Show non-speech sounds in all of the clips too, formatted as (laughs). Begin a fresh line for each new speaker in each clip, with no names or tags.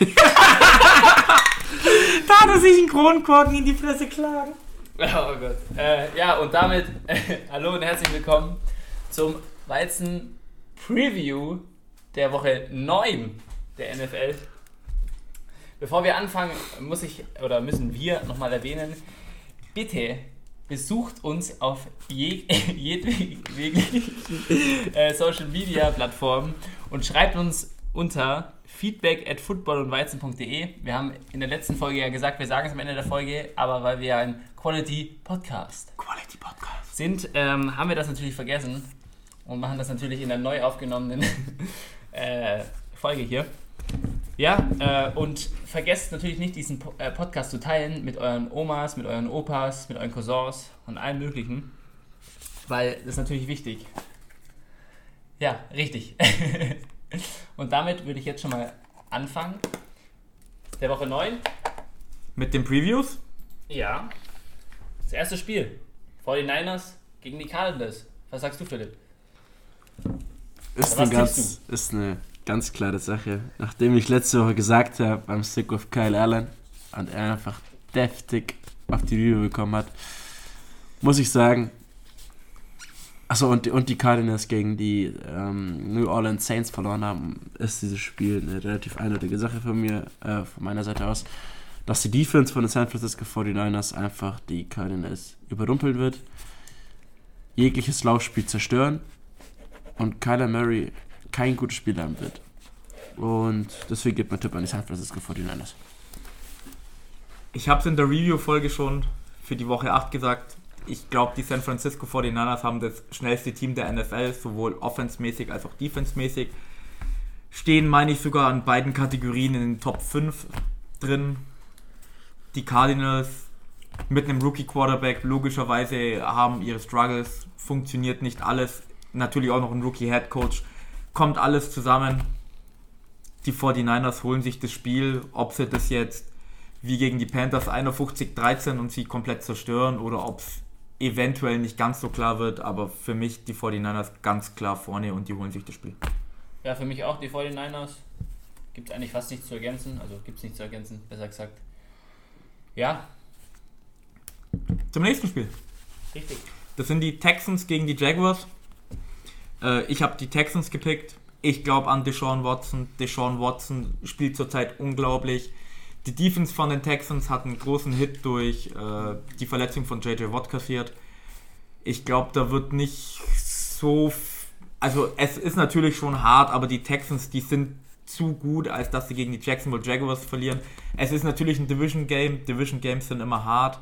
(laughs) da er sich einen Kronkorken in die Fresse klagen.
Oh Gott. Äh, ja, und damit äh, (laughs) hallo und herzlich willkommen zum Weizen Preview der Woche 9 der NFL. Bevor wir anfangen, muss ich oder müssen wir nochmal erwähnen, bitte besucht uns auf je, (laughs) jedweglichen äh, Social Media Plattformen und schreibt uns unter feedback at footballundweizen.de. Wir haben in der letzten Folge ja gesagt, wir sagen es am Ende der Folge, aber weil wir ein Quality Podcast,
Quality Podcast.
sind, ähm, haben wir das natürlich vergessen und machen das natürlich in der neu aufgenommenen (laughs) äh, Folge hier. Ja, äh, und vergesst natürlich nicht, diesen po äh, Podcast zu teilen mit euren Omas, mit euren Opas, mit euren Cousins und allen möglichen, weil das ist natürlich wichtig. Ja, richtig. (laughs) und damit würde ich jetzt schon mal anfangen. Der Woche 9.
Mit den Previews?
Ja. Das erste Spiel. 49ers gegen die Cardinals. Was sagst du, Philipp?
Ist eine, ganz, ist eine ganz klare Sache. Nachdem ich letzte Woche gesagt habe, beim Stick of Kyle Allen und er einfach deftig auf die Review bekommen hat, muss ich sagen, achso, und, die- und die Cardinals gegen die ähm, New Orleans Saints verloren haben, ist dieses Spiel eine relativ eindeutige Sache von mir, äh, von meiner Seite aus, dass die Defense von den San Francisco 49ers einfach die Cardinals überrumpeln wird, jegliches Laufspiel zerstören und Kyler Murray kein gutes Spiel haben wird. Und deswegen gibt mein Tipp an die San Francisco 49ers.
Ich habe es in der Review-Folge schon für die Woche 8 gesagt. Ich glaube, die San Francisco 49ers haben das schnellste Team der NFL, sowohl offensmäßig als auch defensemäßig. Stehen, meine ich, sogar an beiden Kategorien in den Top 5 drin. Die Cardinals mit einem Rookie-Quarterback logischerweise haben ihre Struggles, funktioniert nicht alles. Natürlich auch noch ein Rookie-Head-Coach. Kommt alles zusammen. Die 49ers holen sich das Spiel, ob sie das jetzt wie gegen die Panthers 51-13 und sie komplett zerstören oder ob es eventuell nicht ganz so klar wird, aber für mich die 49ers ganz klar vorne und die holen sich das Spiel.
Ja, für mich auch die 49ers. Gibt es eigentlich fast nichts zu ergänzen. Also gibt es nichts zu ergänzen, besser gesagt. Ja,
Zum nächsten Spiel.
richtig.
Das sind die Texans gegen die Jaguars. Äh, ich habe die Texans gepickt. Ich glaube an Deshaun Watson. Deshaun Watson spielt zurzeit unglaublich. Die Defense von den Texans hat einen großen Hit durch äh, die Verletzung von JJ Watt kassiert. Ich glaube, da wird nicht so. Also, es ist natürlich schon hart, aber die Texans, die sind zu gut, als dass sie gegen die Jacksonville Jaguars verlieren. Es ist natürlich ein Division Game. Division Games sind immer hart.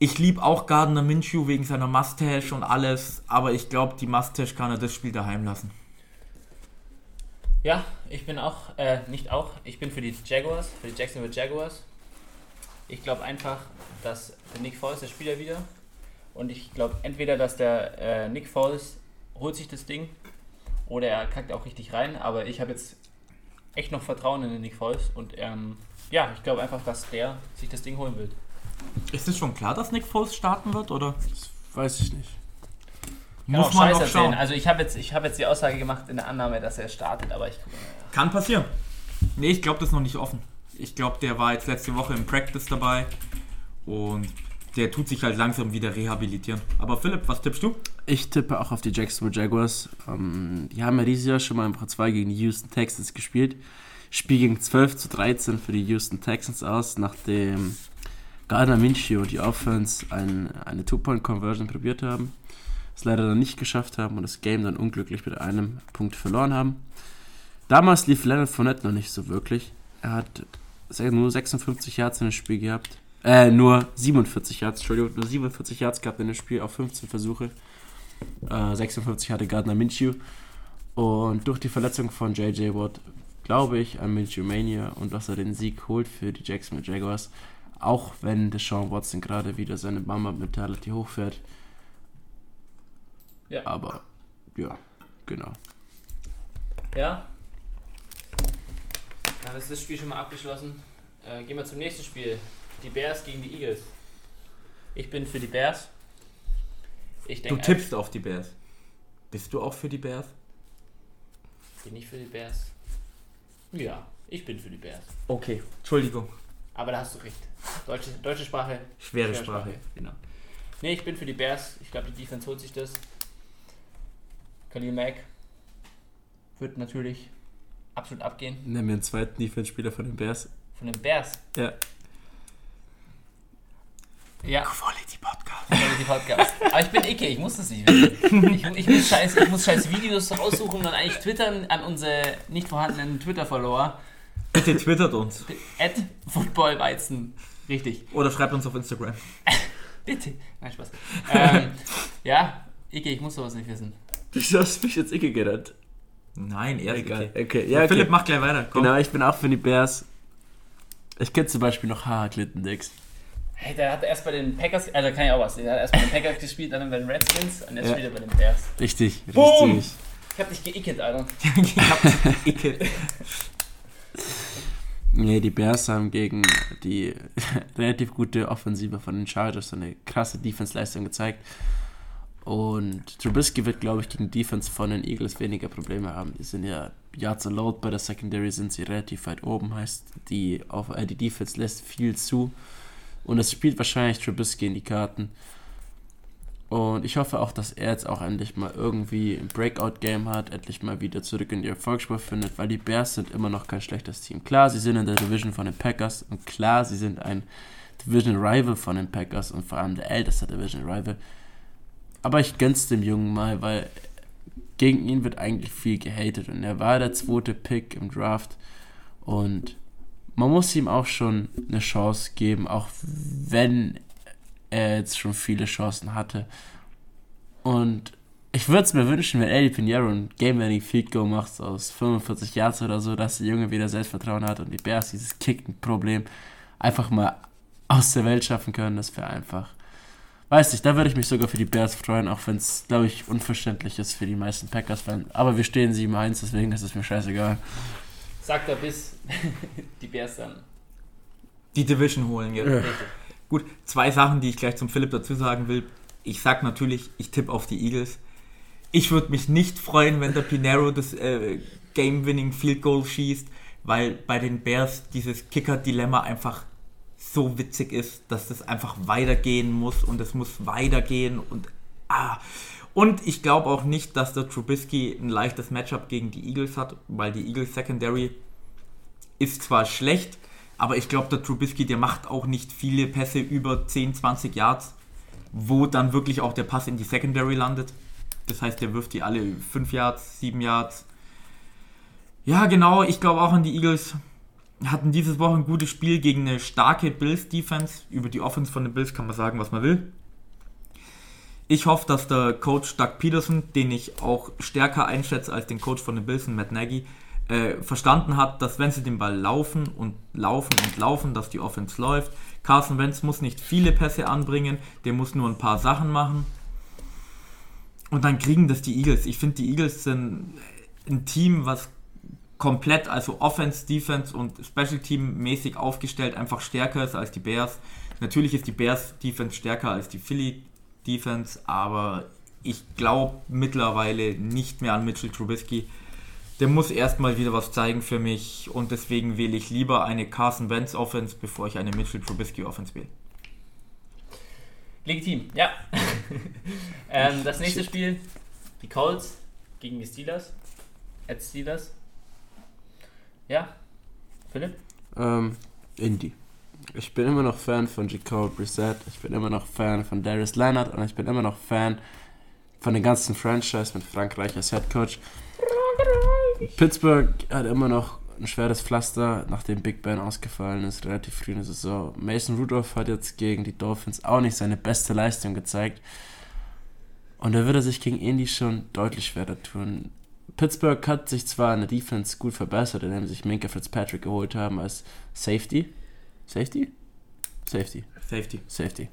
Ich liebe auch Gardner Minshew wegen seiner Mustache und alles, aber ich glaube, die Mustache kann er das Spiel daheim lassen.
Ja, ich bin auch, äh, nicht auch, ich bin für die Jaguars, für die Jacksonville Jaguars. Ich glaube einfach, dass der Nick Foles, der Spieler wieder. Und ich glaube entweder, dass der äh, Nick Foles holt sich das Ding oder er kackt auch richtig rein. Aber ich habe jetzt echt noch Vertrauen in den Nick Foles. Und ähm, ja, ich glaube einfach, dass der sich das Ding holen wird.
Ist es schon klar, dass Nick Foles starten wird, oder
Das weiß ich nicht.
Kann
muss man
Scheiß
noch
erzählen.
schauen?
Also ich habe jetzt, ich hab jetzt die Aussage gemacht in der Annahme, dass er startet, aber ich
Kann passieren. Nee, ich glaube, das ist noch nicht offen. Ich glaube, der war jetzt letzte Woche im Practice dabei und der tut sich halt langsam wieder rehabilitieren. Aber Philipp, was tippst du?
Ich tippe auch auf die Jacksonville Jaguars. Ähm, die haben ja dieses Jahr schon mal im Pro 2 gegen die Houston Texans gespielt. Spiel ging 12 zu 13 für die Houston Texans aus, nachdem Gardner Minshew und die Offense ein, eine Two-Point-Conversion probiert haben. Es leider dann nicht geschafft haben und das Game dann unglücklich mit einem Punkt verloren haben. Damals lief Leonard Fournette noch nicht so wirklich. Er hat nur 56 Yards in dem Spiel gehabt. Äh, nur 47 Yards, Entschuldigung, nur 47 Yards gehabt in dem Spiel auf 15 Versuche. Äh, 56 hatte Gardner Minshew. Und durch die Verletzung von JJ Watt glaube ich an Minshew Mania und dass er den Sieg holt für die Jacksonville Jaguars. Auch wenn Deshaun Watson gerade wieder seine Mama-Mentality hochfährt.
Ja.
Aber, ja, genau.
Ja. Dann ist das Spiel schon mal abgeschlossen. Äh, gehen wir zum nächsten Spiel. Die Bears gegen die Eagles. Ich bin für die Bears. Ich
Du
denke,
tippst auf die Bears. Bist du auch für die Bears?
Bin ich für die Bears? Ja. Ich bin für die Bears.
Okay, Entschuldigung.
Aber da hast du recht. Deutsche, deutsche Sprache.
Schwere Sprache.
Genau. Nee, ich bin für die Bears. Ich glaube, die Defense holt sich das. Khalil Mack wird natürlich absolut abgehen.
Nennen wir einen zweiten Defense-Spieler von den Bears.
Von den Bears.
Ja.
Ja,
Quality Podcast.
Quality Podcast. Aber ich bin Icke, ich muss das nicht wissen. Ich, ich, muss scheiß, ich muss scheiß Videos raussuchen und dann eigentlich twittern an unsere nicht vorhandenen Twitter-Follower.
Bitte twittert uns.
At Footballweizen. Richtig.
Oder schreibt uns auf Instagram.
Bitte. Nein, Spaß. Ähm, ja, Icke, ich muss sowas nicht wissen. (laughs)
Wieso hast du mich jetzt Icke genannt?
Nein, er ist
Egal.
okay.
Okay, ja, okay.
Philipp, mach gleich weiter. Komm.
Genau, ich bin auch für die Bears. Ich kenne zum Beispiel noch Haha Klittendicks.
Hey, der hat erst bei den Packers, also kann ich auch was, der hat erst bei den Packers (laughs) gespielt, dann bei den Redskins und jetzt
Ja.
spielt er bei den Bears.
Richtig,
Boom!
richtig.
Ich hab dich geicket, Alter. (laughs)
ich hab Icke.
Nee, die Bears haben gegen die relativ gute Offensive von den Chargers so eine krasse Defense-Leistung gezeigt. Und Trubisky wird, glaube ich, gegen Defense von den Eagles weniger Probleme haben. Die sind ja Yards Load bei der Secondary sind sie relativ weit oben, heißt die, auf, äh, die Defense lässt viel zu. Und es spielt wahrscheinlich Trubisky in die Karten. Und ich hoffe auch, dass er jetzt auch endlich mal irgendwie ein Breakout-Game hat, endlich mal wieder zurück in die Erfolgsspur findet, weil die Bears sind immer noch kein schlechtes Team. Klar, sie sind in der Division von den Packers und klar, sie sind ein Division Rival von den Packers und vor allem der älteste Division Rival. Aber ich gönn's dem Jungen mal, weil gegen ihn wird eigentlich viel gehatet und er war der zweite Pick im Draft und man muss ihm auch schon eine Chance geben, auch wenn er jetzt schon viele Chancen hatte. Und ich würde es mir wünschen, wenn Eddie Pinheiro ein Game-Winning Field Goal macht aus 45 Yards oder so, dass der Junge wieder Selbstvertrauen hat und die Bears dieses Kicken-Problem einfach mal aus der Welt schaffen können. Das wäre einfach. Weiß nicht, da würde ich mich sogar für die Bears freuen, auch wenn es, glaube ich, unverständlich ist für die meisten Packers-Fans. Aber wir stehen 7-1, deswegen ist es mir scheißegal.
Sagt er bis (laughs) die Bears dann.
Die Division holen jetzt.
Ja.
Gut, zwei Sachen, die ich gleich zum Philipp dazu sagen will. Ich sag natürlich, ich tippe auf die Eagles. Ich würde mich nicht freuen, wenn der Pinero das äh, Game-Winning Field Goal schießt, weil bei den Bears dieses Kicker-Dilemma einfach so witzig ist, dass das einfach weitergehen muss und es muss weitergehen und ah. Und ich glaube auch nicht, dass der Trubisky ein leichtes Matchup gegen die Eagles hat, weil die Eagles Secondary ist zwar schlecht, aber ich glaube, der Trubisky, der macht auch nicht viele Pässe über 10, 20 Yards, wo dann wirklich auch der Pass in die Secondary landet. Das heißt, der wirft die alle 5 Yards, 7 Yards. Ja, genau, ich glaube auch an die Eagles. Hatten dieses Woche ein gutes Spiel gegen eine starke Bills-Defense. Über die Offense von den Bills kann man sagen, was man will. Ich hoffe, dass der Coach Doug Peterson, den ich auch stärker einschätze als den Coach von den Bills, Matt Nagy, äh, verstanden hat, dass wenn sie den Ball laufen und laufen und laufen, dass die Offense läuft. Carson Wentz muss nicht viele Pässe anbringen, der muss nur ein paar Sachen machen. Und dann kriegen das die Eagles. Ich finde, die Eagles sind ein Team, was komplett, also Offense, Defense und Special Team mäßig aufgestellt, einfach stärker ist als die Bears. Natürlich ist die Bears Defense stärker als die Philly Defense, aber ich glaube mittlerweile nicht mehr an Mitchell Trubisky. Der muss erstmal wieder was zeigen für mich und deswegen wähle ich lieber eine Carson Wentz Offense, bevor ich eine Mitchell Trubisky Offense wähle.
Legitim, ja. (laughs) ähm, das nächste Spiel, die Colts gegen die Steelers. At Steelers. Ja, Philipp?
Ähm, Indy. Ich bin immer noch Fan von Jacob Brissett, ich bin immer noch Fan von Darius Leonard und ich bin immer noch Fan von den ganzen Franchise mit Frankreich als Head Coach. Pittsburgh hat immer noch ein schweres Pflaster, nachdem Big Ben ausgefallen ist, relativ früh in der Saison. Mason Rudolph hat jetzt gegen die Dolphins auch nicht seine beste Leistung gezeigt. Und da würde er sich gegen Indy schon deutlich schwerer tun. Pittsburgh hat sich zwar in der Defense gut verbessert, indem sie sich Minka Fitzpatrick geholt haben als Safety. Safety? Safety.
Safety.
Safety.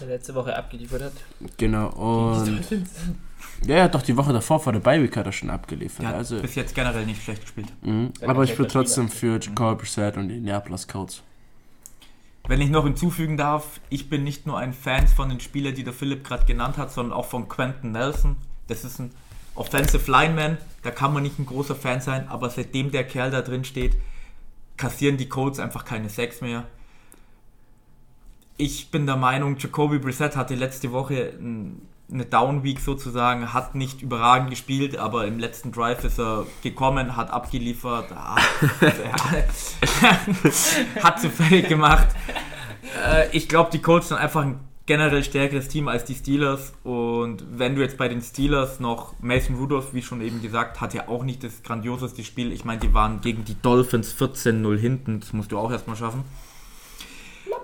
Der letzte Woche abgeliefert hat.
Genau. Und ja, er hat doch die Woche davor vor der Bye Week hat er schon abgeliefert.
Der hat
also,
bis jetzt generell nicht schlecht gespielt.
mhm. Aber ich würde trotzdem für Jacob Brissett und die Indianapolis Colts.
Wenn ich noch hinzufügen darf, ich bin nicht nur ein Fan von den Spielern, die der Philipp gerade genannt hat, sondern auch von Quentin Nelson. Das ist ein Offensive Lineman, da kann man nicht ein großer Fan sein, aber seitdem der Kerl da drin steht, kassieren die Colts einfach keine Sacks mehr. Ich bin der Meinung, Jacoby Brissett hatte letzte Woche eine Down Week sozusagen, hat nicht überragend gespielt, aber im letzten Drive ist er gekommen, hat abgeliefert, hat (laughs) sie fertig gemacht. Äh, ich glaube, die Colts sind einfach ein generell stärkeres Team als die Steelers. Und wenn du jetzt bei den Steelers noch Mason Rudolph, wie schon eben gesagt, hat ja auch nicht das grandioseste Spiel. Ich meine, die waren gegen die Dolphins 14-0 hinten. Das musst du auch erstmal schaffen.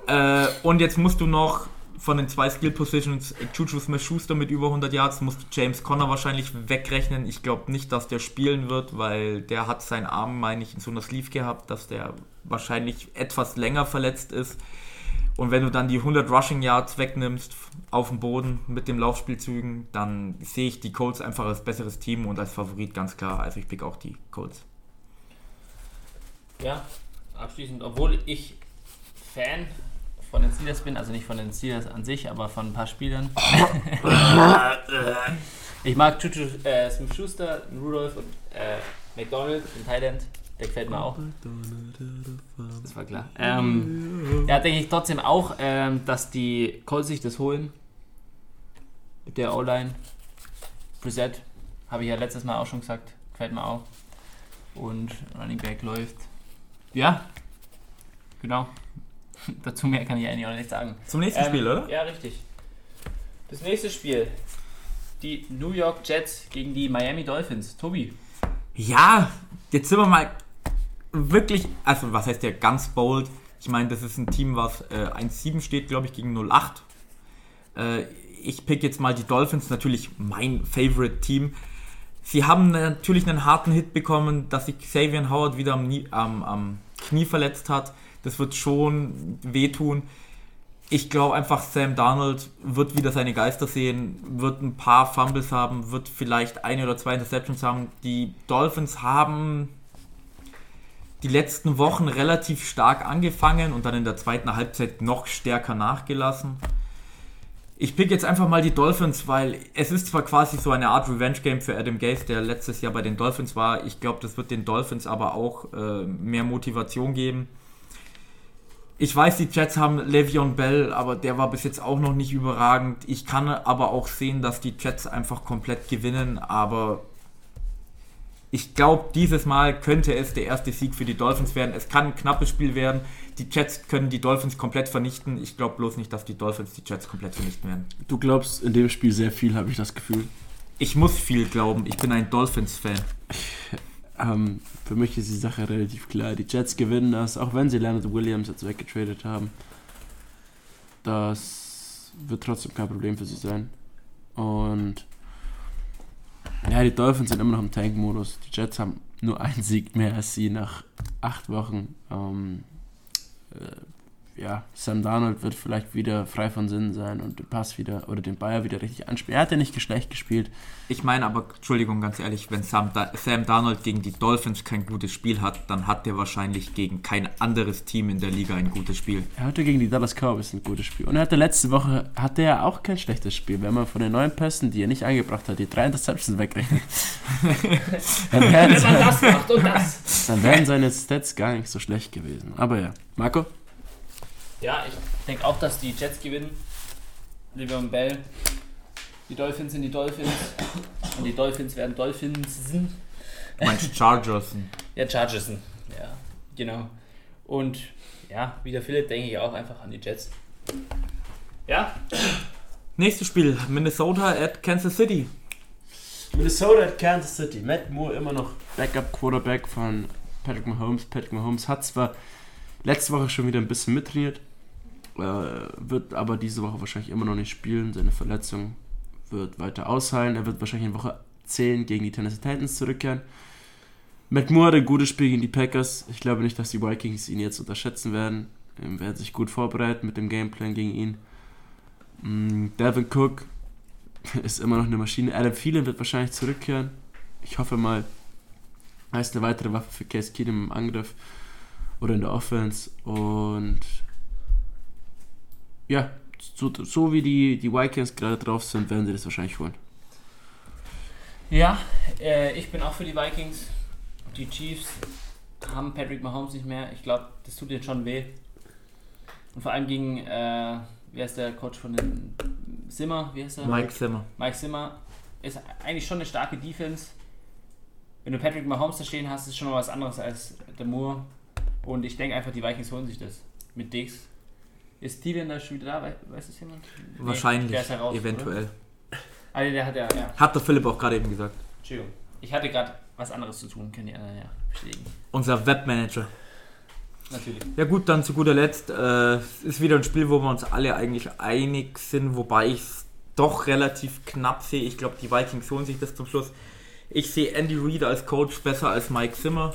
Äh, und jetzt musst du noch von den zwei Skill Positions Juju Smith-Schuster mit über 100 Yards musst du James Conner wahrscheinlich wegrechnen. Ich glaube nicht, dass der spielen wird, weil der hat seinen Arm, meine ich, in so einer Sleeve gehabt, dass der wahrscheinlich etwas länger verletzt ist. Und wenn du dann die 100 Rushing Yards wegnimmst auf dem Boden mit den Laufspielzügen, dann sehe ich die Colts einfach als besseres Team und als Favorit ganz klar. Also ich pick auch die Colts.
Ja, abschließend, obwohl ich Fan von den Steelers bin, also nicht von den Steelers an sich, aber von ein paar Spielern. (laughs) ich mag Juju äh, Smith Schuster, Rudolph und äh, McDonald, den Thailand. Der gefällt mir auch. Das war klar. Ähm, ja, denke ich trotzdem auch, ähm, dass die Colts sich das holen. Mit der O-Line. Preset. Habe ich ja letztes Mal auch schon gesagt. Gefällt mir auch. Und Running Back läuft. Ja. Genau. (laughs) Dazu mehr kann ich eigentlich auch nicht sagen.
Zum nächsten ähm, Spiel, oder?
Ja, richtig. Das nächste Spiel. Die New York Jets gegen die Miami Dolphins. Tobi.
Ja, jetzt sind wir mal wirklich, also was heißt der ganz bold? Ich meine, das ist ein Team, was äh, 1-7 steht, glaube ich, gegen 0-8. Äh, ich pick jetzt mal die Dolphins, natürlich mein Favorite Team. Sie haben natürlich einen harten Hit bekommen, dass sich Xavier Howard wieder am, am, am Knie verletzt hat. Das wird schon wehtun. Ich glaube einfach, Sam Darnold wird wieder seine Geister sehen, wird ein paar Fumbles haben, wird vielleicht eine oder zwei Interceptions haben. Die Dolphins haben die letzten Wochen relativ stark angefangen und dann in der zweiten Halbzeit noch stärker nachgelassen. Ich pick jetzt einfach mal die Dolphins, weil es ist zwar quasi so eine Art Revenge-Game für Adam Gase, der letztes Jahr bei den Dolphins war. Ich glaube, das wird den Dolphins aber auch äh, mehr Motivation geben. Ich weiß, die Jets haben Le'Veon Bell, aber der war bis jetzt auch noch nicht überragend. Ich kann aber auch sehen, dass die Jets einfach komplett gewinnen, aber ich glaube, dieses Mal könnte es der erste Sieg für die Dolphins werden. Es kann ein knappes Spiel werden. Die Jets können die Dolphins komplett vernichten. Ich glaube bloß nicht, dass die Dolphins die Jets komplett vernichten werden.
Du glaubst in dem Spiel sehr viel, habe ich das Gefühl.
Ich muss viel glauben. Ich bin ein Dolphins-Fan.
ähm, für mich ist die Sache relativ klar. Die Jets gewinnen das, auch wenn sie Leonard Williams jetzt weggetradet haben. Das wird trotzdem kein Problem für sie sein. Und ja, die Dolphins sind immer noch im Tank-Modus. Die Jets haben nur einen Sieg mehr als sie nach acht Wochen. Ähm, äh, ja, Sam Darnold wird vielleicht wieder frei von Sinnen sein und den Pass wieder oder den Bayer wieder richtig anspielen. Er hat ja nicht schlecht gespielt.
Ich meine aber, Entschuldigung, ganz ehrlich, wenn Sam, da Sam Darnold gegen die Dolphins kein gutes Spiel hat, dann hat er wahrscheinlich gegen kein anderes Team in der Liga ein gutes Spiel.
Er hatte gegen die Dallas Cowboys ein gutes Spiel. Und er hatte letzte Woche hatte er auch kein schlechtes Spiel. Wenn man von den neuen Pässen, die er nicht eingebracht hat, die drei Interceptions wegrechnet, (laughs) dann, wären das dann wären seine Stats gar nicht so schlecht gewesen. Aber ja, Marco?
Ja, ich denke auch, dass die Jets gewinnen. Le'Veon Bell. Die Dolphins sind die Dolphins. Und die Dolphins werden Dolphins. Du
meinst Chargers?
ja, Chargers. Ja, genau. Und ja, wie der Philipp denke ich auch einfach an die Jets. Ja.
Nächstes Spiel: Minnesota at Kansas City.
Minnesota at Kansas City. Matt Moore immer noch Backup-Quarterback von Patrick Mahomes. Patrick Mahomes hat zwar letzte Woche schon wieder ein bisschen mittrainiert, äh, wird aber diese Woche wahrscheinlich immer noch nicht spielen. Seine Verletzung wird weiter ausheilen. Er wird wahrscheinlich in Woche 10 gegen die Tennessee Titans zurückkehren. McMoore hat ein gutes Spiel gegen die Packers. Ich glaube nicht, dass die Vikings ihn jetzt unterschätzen werden. Er wird sich gut vorbereiten mit dem Gameplan gegen ihn. Mm, Devin Cook (laughs) ist immer noch eine Maschine. Adam Thielen wird wahrscheinlich zurückkehren. Ich hoffe mal, er ist eine weitere Waffe für Case Keenum im Angriff oder in der Offense. Und ja, so, so wie die, die Vikings gerade drauf sind, werden sie das wahrscheinlich holen.
Ja, äh, ich bin auch für die Vikings. Die Chiefs haben Patrick Mahomes nicht mehr. Ich glaube, das tut ihnen schon weh. Und vor allem gegen, äh, wie heißt der Coach von den Zimmer? Wie heißt der?
Mike Zimmer.
Mike Zimmer ist eigentlich schon eine starke Defense. Wenn du Patrick Mahomes da stehen hast, ist schon mal was anderes als der Moore. Und ich denke einfach, die Vikings holen sich das mit Dix. Ist Thielen da schon wieder da? Wei- Weiß das jemand? Nee,
Wahrscheinlich,
der ist ja raus,
eventuell.
Oder? Ah, nee, der hat ja, ja.
Hat der Philipp auch gerade eben gesagt.
Entschuldigung. Ich hatte gerade was anderes zu tun, können die anderen ja bestätigen.
Unser Webmanager.
Natürlich.
Ja gut, dann zu guter Letzt. Äh, es ist wieder ein Spiel, wo wir uns alle eigentlich einig sind, wobei ich es doch relativ knapp sehe. Ich glaube, die Vikings holen sich das zum Schluss. Ich sehe Andy Reid als Coach besser als Mike Zimmer.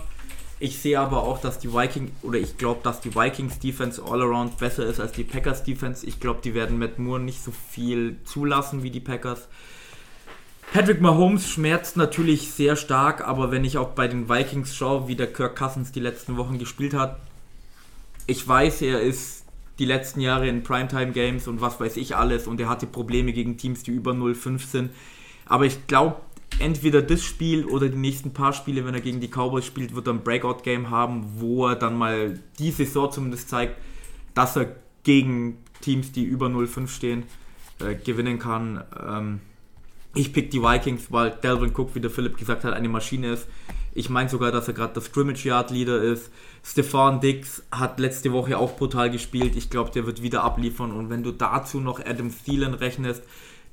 Ich sehe aber auch, dass die Vikings, oder ich glaube, dass die Vikings Defense all around besser ist als die Packers Defense. Ich glaube, die werden Matt Moore nicht so viel zulassen wie die Packers. Patrick Mahomes schmerzt natürlich sehr stark, aber wenn ich auch bei den Vikings schaue, wie der Kirk Cousins die letzten Wochen gespielt hat, ich weiß, er ist die letzten Jahre in Primetime Games und was weiß ich alles und er hatte Probleme gegen Teams, die über 0-5 sind. Aber ich glaube, entweder das Spiel oder die nächsten paar Spiele, wenn er gegen die Cowboys spielt, wird er ein Breakout-Game haben, wo er dann mal die Saison zumindest zeigt, dass er gegen Teams, die über 0-5 stehen, äh, gewinnen kann. Ähm, ich pick die Vikings, weil Delvin Cook, wie der Philipp gesagt hat, eine Maschine ist. Ich meine sogar, dass er gerade der Scrimmage Yard Leader ist. Stefan Dix hat letzte Woche auch brutal gespielt. Ich glaube, der wird wieder abliefern. Und wenn du dazu noch Adam Thielen rechnest,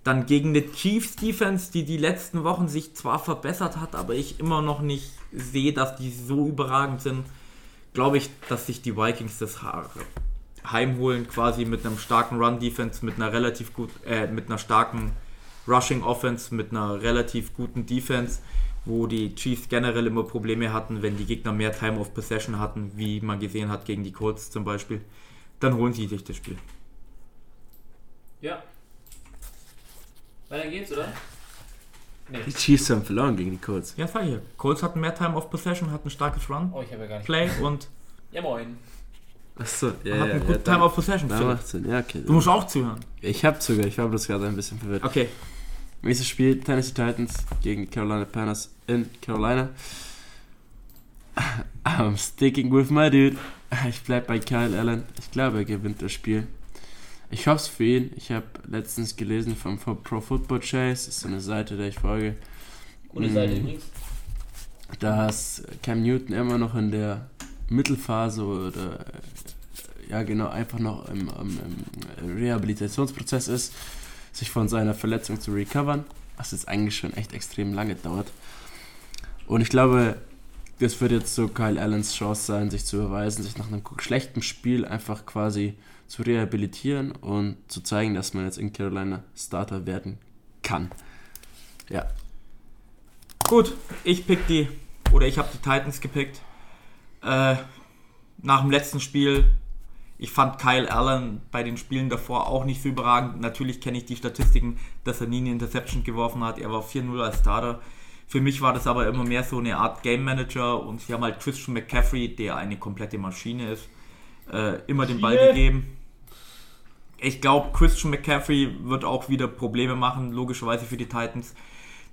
dann gegen eine Chiefs Defense, die die letzten Wochen sich zwar verbessert hat, aber ich immer noch nicht sehe, dass die so überragend sind, glaube ich, dass sich die Vikings das heimholen, quasi mit einem starken Run Defense, mit einer relativ gut, äh, mit einer starken Rushing Offense, mit einer relativ guten Defense, wo die Chiefs generell immer Probleme hatten, wenn die Gegner mehr Time of Possession hatten, wie man gesehen hat gegen die Colts zum Beispiel, dann holen sie sich das Spiel.
Ja. Weiter geht's, oder? Nee.
Die Chiefs haben verloren gegen die Colts.
Ja, sag ich ja. Colts hatten mehr Time of Possession, hatten ein starkes Run,
Oh, ich habe ja gar nicht.
Play und
Ja, moin.
Achso, ja,
hatten
ja,
gut
ja,
Time of Possession.
da macht Sinn. Ja, okay.
Du musst auch zuhören.
Ich hab sogar, ich war bloß gerade ein bisschen verwirrt.
Okay.
Nächstes Spiel, Tennessee Titans gegen Carolina Panthers in Carolina. I'm sticking with my dude. Ich bleib bei Kyle Allen. Ich glaube, er gewinnt das Spiel. Ich hoffe es für ihn. Ich habe letztens gelesen vom Pro Football Chase, das ist so eine Seite, der ich folge,
Gute Seite
Mm.
übrigens.
dass Cam Newton immer noch in der Mittelphase oder äh, ja genau einfach noch im, im, im Rehabilitationsprozess ist, sich von seiner Verletzung zu recovern, was jetzt eigentlich schon echt extrem lange dauert. Und ich glaube, das wird jetzt so Kyle Allens Chance sein, sich zu beweisen, sich nach einem schlechten Spiel einfach quasi zu rehabilitieren und zu zeigen, dass man jetzt in Carolina Starter werden kann. Ja,
Gut, ich pick die, oder ich habe die Titans gepickt. Äh, nach dem letzten Spiel, ich fand Kyle Allen bei den Spielen davor auch nicht so überragend. Natürlich kenne ich die Statistiken, dass er nie eine Interception geworfen hat. Er war 4-0 als Starter. Für mich war das aber immer mehr so eine Art Game Manager und sie haben halt Christian McCaffrey, der eine komplette Maschine ist, äh, immer den Ball gegeben. Ich glaube, Christian McCaffrey wird auch wieder Probleme machen, logischerweise für die Titans.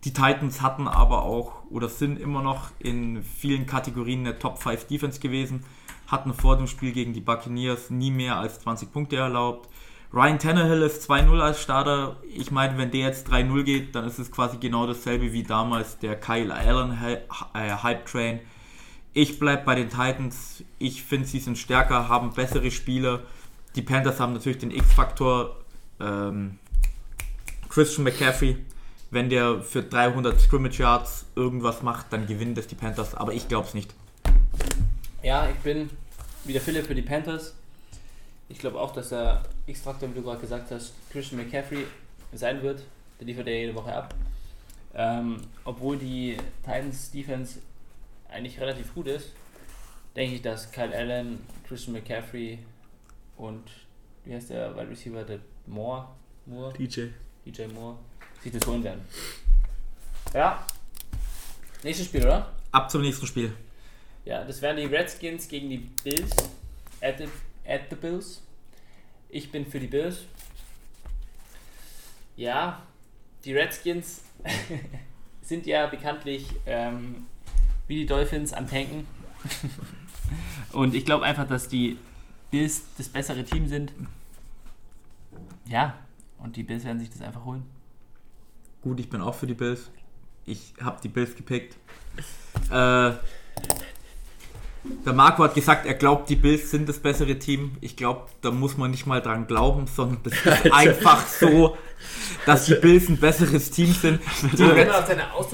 Die Titans hatten aber auch oder sind immer noch in vielen Kategorien eine Top 5 Defense gewesen, hatten vor dem Spiel gegen die Buccaneers nie mehr als 20 Punkte erlaubt. Ryan Tannehill ist 2-0 als Starter. Ich meine, wenn der jetzt 3-0 geht, dann ist es quasi genau dasselbe wie damals der Kyle Allen äh, Hype Train. Ich bleibe bei den Titans. Ich finde, sie sind stärker, haben bessere Spieler. Die Panthers haben natürlich den X-Faktor. Ähm, Christian McCaffrey, wenn der für 300 Scrimmage Yards irgendwas macht, dann gewinnen das die Panthers, aber ich glaube es nicht.
Ja, ich bin wieder Philipp für die Panthers. Ich glaube auch, dass der X-Faktor, wie du gerade gesagt hast, Christian McCaffrey sein wird. Der liefert ja jede Woche ab. Ähm, obwohl die Titans Defense eigentlich relativ gut ist, denke ich, dass Kyle Allen, Christian McCaffrey und wie heißt der Wide Receiver, der Moore, Moore,
DJ.
DJ Moore, sich das holen werden. Ja. Nächstes Spiel, oder?
Ab zum nächsten Spiel.
Ja, das wären die Redskins gegen die Bills. At the, at the Bills. Ich bin für die Bills. Ja, die Redskins (laughs) sind ja bekanntlich ähm, wie die Dolphins am Tanken. (laughs) Und ich glaube einfach, dass die Bills das bessere Team sind. Ja, und die Bills werden sich das einfach holen.
Gut, ich bin auch für die Bills. Ich habe die Bills gepickt. Äh, der Marco hat gesagt, er glaubt, die Bills sind das bessere Team. Ich glaube, da muss man nicht mal dran glauben, sondern das ist (laughs) einfach so, dass die Bills ein besseres Team sind. Die
Wenn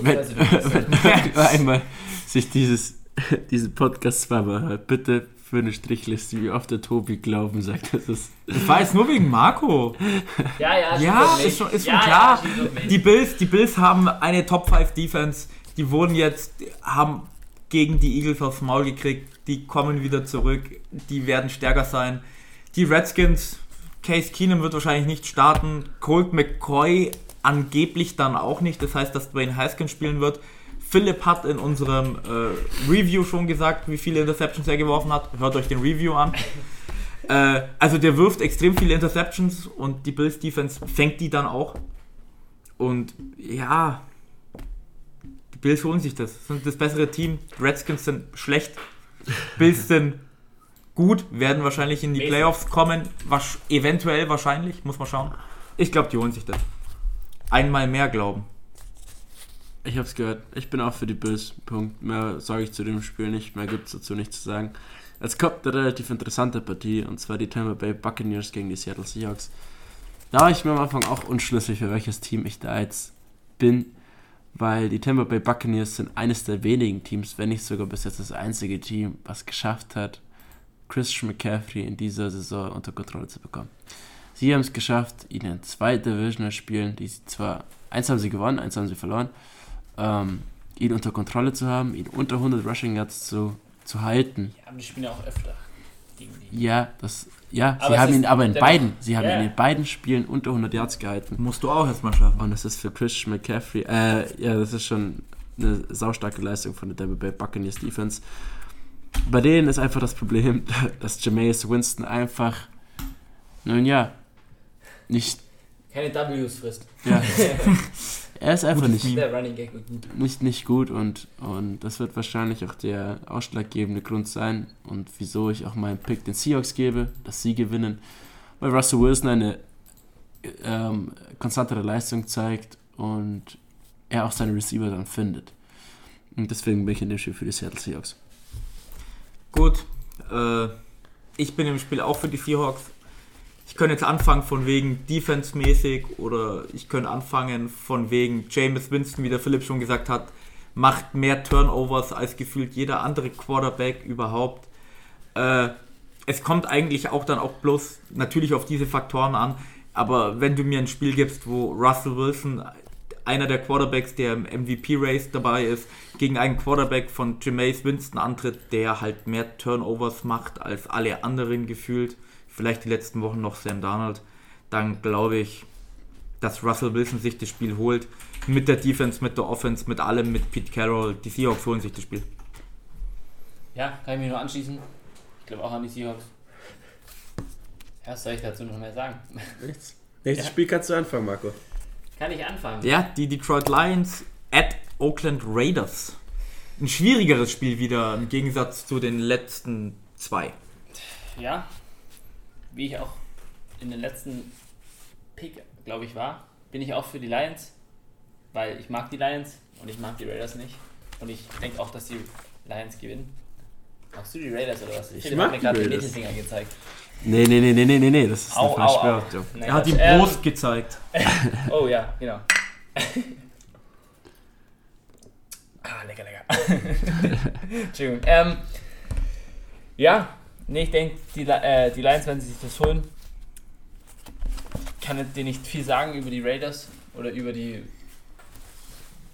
Wenn, wenn man (laughs) einmal sich dieses, diesen Podcast zweimal hört, bitte für eine Strichliste, wie oft der Tobi Glauben sagt, das ist.
ich weiß nur wegen Marco.
Ja, ja,
Ja, ist schon, ist schon
ja,
klar.
Ja,
die, Bills, die Bills haben eine Top 5 Defense. Die wurden jetzt, haben gegen die Eagles aufs Maul gekriegt. Die kommen wieder zurück. Die werden stärker sein. Die Redskins, Case Keenum wird wahrscheinlich nicht starten. Colt McCoy angeblich dann auch nicht. Das heißt, dass Dwayne Haskins spielen wird. Philipp hat in unserem äh, Review schon gesagt, wie viele Interceptions er geworfen hat. Hört euch den Review an. äh, also der wirft extrem viele Interceptions und die Bills Defense fängt die dann auch. Und ja, die Bills holen sich das. Sind das bessere Team. Redskins sind schlecht. Bills sind gut, werden wahrscheinlich in die. Playoffs kommen. Wasch, eventuell wahrscheinlich, muss man schauen. Ich glaube, die holen sich das. Einmal mehr glauben.
Ich hab's gehört. Ich bin auch für die Bills. Punkt. Mehr sage ich zu dem Spiel nicht. Mehr gibt's dazu nichts zu sagen. Es kommt eine relativ interessante Partie und zwar die Tampa Bay Buccaneers gegen die Seattle Seahawks. Da war ich mir am Anfang auch unschlüssig, für welches Team ich da jetzt bin, weil die Tampa Bay Buccaneers sind eines der wenigen Teams, wenn nicht sogar bis jetzt das einzige Team, was geschafft hat, Christian McCaffrey in dieser Saison unter Kontrolle zu bekommen. Sie haben es geschafft, ihn in zwei Divisional Spielen, die sie zwar, eins haben sie gewonnen, eins haben sie verloren, ähm, ihn unter Kontrolle zu haben, ihn unter 100 Rushing Yards zu, zu halten.
Ja, aber die spielen ja auch öfter gegen die.
Ja, das, ja,
Aber
sie haben ihn aber in beiden, sie haben
Ja.
ihn in beiden Spielen unter 100 Yards gehalten.
Musst du auch erstmal schaffen.
Und das ist für Christian McCaffrey, äh, ja, das ist schon eine saustarke Leistung von der Tampa Bay Buccaneers Defense. Bei denen ist einfach das Problem, (laughs) dass Jameis Winston einfach, nun ja, nicht,
Keine Ws frisst.
ja, (laughs) (laughs) er ist einfach nicht,
Der Running Gag wird gut.
nicht, nicht gut und, und das wird wahrscheinlich auch der ausschlaggebende Grund sein und wieso ich auch meinen Pick den Seahawks gebe, dass sie gewinnen, weil Russell Wilson eine ähm, konstantere Leistung zeigt und er auch seine Receiver dann findet. Und deswegen bin ich in dem Spiel für die Seattle Seahawks.
Gut, äh, ich bin im Spiel auch für die Seahawks. Ich könnte jetzt anfangen von wegen Defense-mäßig oder ich könnte anfangen von wegen Jameis Winston, wie der Philipp schon gesagt hat, macht mehr Turnovers als gefühlt jeder andere Quarterback überhaupt. Äh, es kommt eigentlich auch dann auch bloß natürlich auf diese Faktoren an, aber wenn du mir ein Spiel gibst, wo Russell Wilson, einer der Quarterbacks, der im MVP-Race dabei ist, gegen einen Quarterback von Jameis Winston antritt, der halt mehr Turnovers macht als alle anderen gefühlt, vielleicht die letzten Wochen noch Sam Darnold, dann glaube ich, dass Russell Wilson sich das Spiel holt. Mit der Defense, mit der Offense, mit allem, mit Pete Carroll. Die Seahawks holen sich das Spiel.
Ja, kann ich mich nur anschließen. Ich glaube auch an die Seahawks. Ja, was soll ich dazu noch mehr sagen?
Nichts. Nächstes
Ja.
Spiel kannst du anfangen, Marco.
Kann ich anfangen?
Ja, die Detroit Lions at Oakland Raiders. Ein schwierigeres Spiel wieder im Gegensatz zu den letzten zwei.
Ja, wie ich auch in den letzten Pick, glaube ich, war, bin ich auch für die Lions, weil ich mag die Lions und ich mag die Raiders nicht. Und ich denke auch, dass die Lions gewinnen. Magst du die Raiders oder was?
Ich
Philipp
mag
mir gerade den. Mittelfinger gezeigt.
Nee, nee, nee, nee, nee, nee, nee, das ist
Au,
eine falsche
au, au.
Behauptung.
Nein,
Er hat die.
Ähm,
Brust gezeigt. (laughs)
Oh ja, genau. (laughs) ah, lecker, lecker. (laughs) Entschuldigung. Ähm, ja, nee, ich denke, die, äh, die Lions werden sich das holen. Ich kann dir nicht viel sagen über die Raiders oder über die,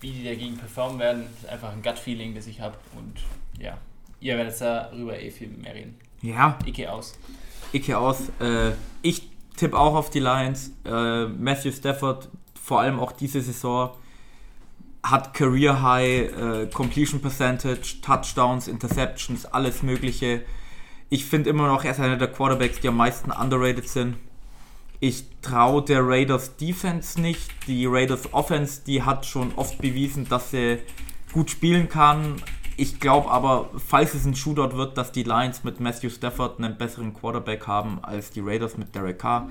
wie die dagegen performen werden. Das ist einfach ein Gut-Feeling, das ich habe. Und ja, ihr werdet darüber eh viel mehr reden.
Ja,
Icke aus.
Icke aus. Äh, ich tippe auch auf die Lions. Äh, Matthew Stafford, vor allem auch diese Saison, hat Career High äh, Completion Percentage, Touchdowns, Interceptions, alles Mögliche. Ich finde immer noch, er ist einer der Quarterbacks, die am meisten underrated sind. Ich traue der Raiders Defense nicht. Die Raiders Offense, die hat schon oft bewiesen, dass sie gut spielen kann. Ich glaube aber, falls es ein Shootout wird, dass die Lions mit Matthew Stafford einen besseren Quarterback haben als die Raiders mit Derek Carr.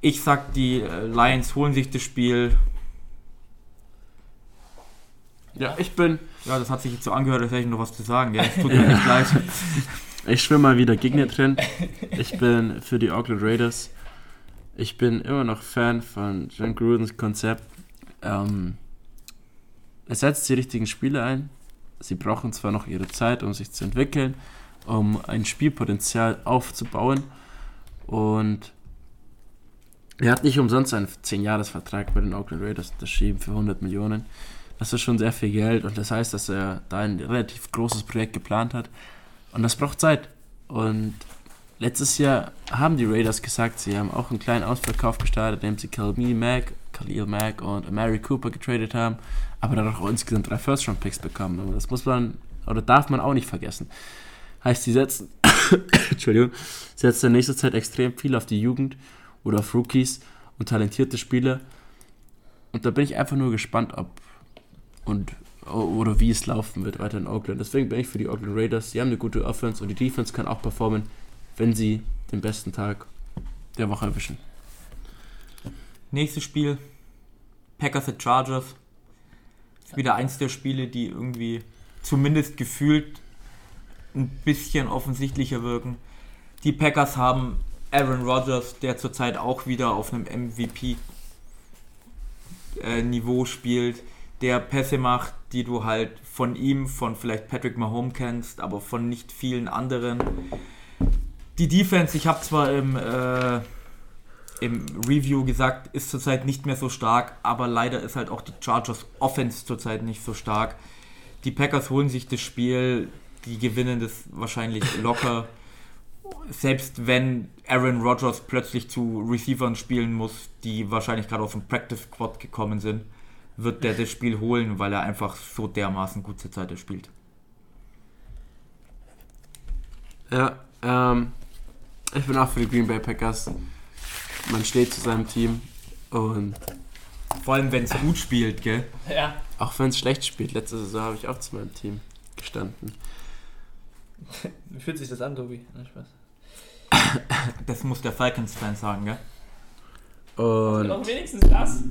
Ich sag, die äh, Lions holen sich das Spiel.
Ja, ich bin.
Ja, das hat sich jetzt so angehört, als hätte ich noch was zu sagen. Ja, es tut mir echt (laughs) leid.
Ich schwimme mal wieder gegen dir drin. Ich bin für die Oakland Raiders. Ich bin immer noch Fan von John Grudens Konzept. Ähm, er setzt die richtigen Spiele ein. Sie brauchen zwar noch ihre Zeit, um sich zu entwickeln, um ein Spielpotenzial aufzubauen. Und er hat nicht umsonst einen 10-Jahres-Vertrag bei den Oakland Raiders unterschrieben für 100 Millionen. Das ist schon sehr viel Geld und das heißt, dass er da ein relativ großes Projekt geplant hat. Und das braucht Zeit. Und letztes Jahr haben die Raiders gesagt, sie haben auch einen kleinen Ausverkauf gestartet, indem sie Khalil Mack, Khalil Mack und Mary Cooper getradet haben, aber dann auch insgesamt drei First-Round-Picks bekommen. Und das muss man oder darf man auch nicht vergessen. Heißt, sie setzen, (coughs) Entschuldigung, setzen in nächster Zeit extrem viel auf die Jugend oder auf Rookies und talentierte Spieler. Und da bin ich einfach nur gespannt, ob und oder wie es laufen wird weiter in Oakland. Deswegen bin ich für die Oakland Raiders. Sie haben eine gute Offense und die Defense kann auch performen, wenn sie den besten Tag der Woche erwischen.
Nächstes Spiel: Packers at Chargers. Wieder eins der Spiele, die irgendwie zumindest gefühlt ein bisschen offensichtlicher wirken. Die Packers haben Aaron Rodgers, der zurzeit auch wieder auf einem MVP-Niveau äh, spielt der Pässe macht, die du halt von ihm, von vielleicht Patrick Mahomes kennst, aber von nicht vielen anderen. Die Defense, ich habe zwar im, äh, im Review gesagt, ist zurzeit nicht mehr so stark, aber leider ist halt auch die Chargers Offense zurzeit nicht so stark. Die Packers holen sich das Spiel, die gewinnen das wahrscheinlich (laughs) locker. Selbst wenn Aaron Rodgers plötzlich zu Receivern spielen muss, die wahrscheinlich gerade aus dem Practice Squad gekommen sind wird der das Spiel holen, weil er einfach so dermaßen gut zur Zeit spielt.
Ja, ähm, ich bin auch für die Green Bay Packers. Man steht zu seinem Team und.
Vor allem, wenn es gut spielt, gell?
Ja.
Auch wenn es schlecht spielt. Letzte Saison habe ich auch zu meinem Team gestanden.
Wie fühlt sich das an, Tobi? Spaß.
Das muss der Falcons-Fan sagen, gell?
Und.
Auch wenigstens das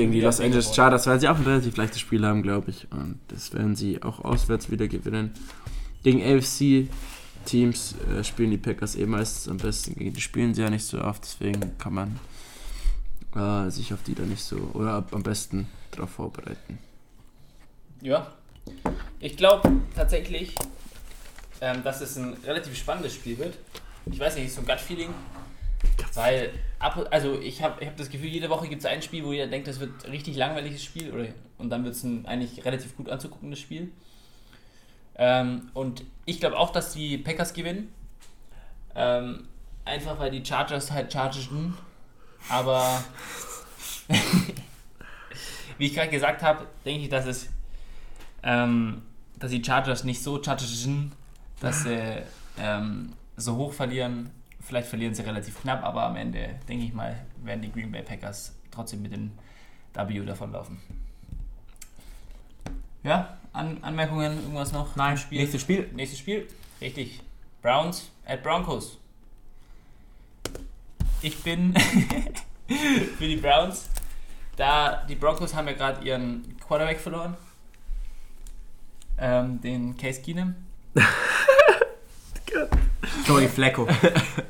gegen die Los Angeles Chargers, weil sie auch ein relativ leichtes Spiel haben, glaube ich. Und das werden sie auch auswärts wieder gewinnen. Gegen AFC-Teams äh, spielen die Packers eh meistens am besten. Gegen die spielen sie ja nicht so oft, deswegen kann man äh, sich auf die da nicht so oder am besten darauf vorbereiten.
Ja, ich glaube tatsächlich, ähm, dass es ein relativ spannendes Spiel wird. Ich weiß nicht, so ein Gut-Feeling weil, also ich habe ich hab das Gefühl, jede Woche gibt es ein Spiel, wo jeder denkt, das wird ein richtig langweiliges Spiel oder, und dann wird es ein eigentlich relativ gut anzuguckendes Spiel. Ähm, und ich glaube auch, dass die Packers gewinnen. Ähm, einfach weil die Chargers halt chargen. Aber (laughs) wie ich gerade gesagt habe, denke ich, dass es ähm, dass die Chargers nicht so chargen, dass sie ähm, so hoch verlieren Vielleicht verlieren sie relativ knapp, aber am Ende, denke ich mal, werden die Green Bay Packers trotzdem mit dem W davonlaufen. Ja, An Anmerkungen, irgendwas noch?
Nein, Spiel? nächstes Spiel.
Nächstes Spiel, richtig. Browns at Broncos. Ich bin (laughs) für die Browns. Da die Broncos haben ja gerade ihren Quarterback verloren. Ähm, den Case Keenum. (laughs)
Joey Flecko.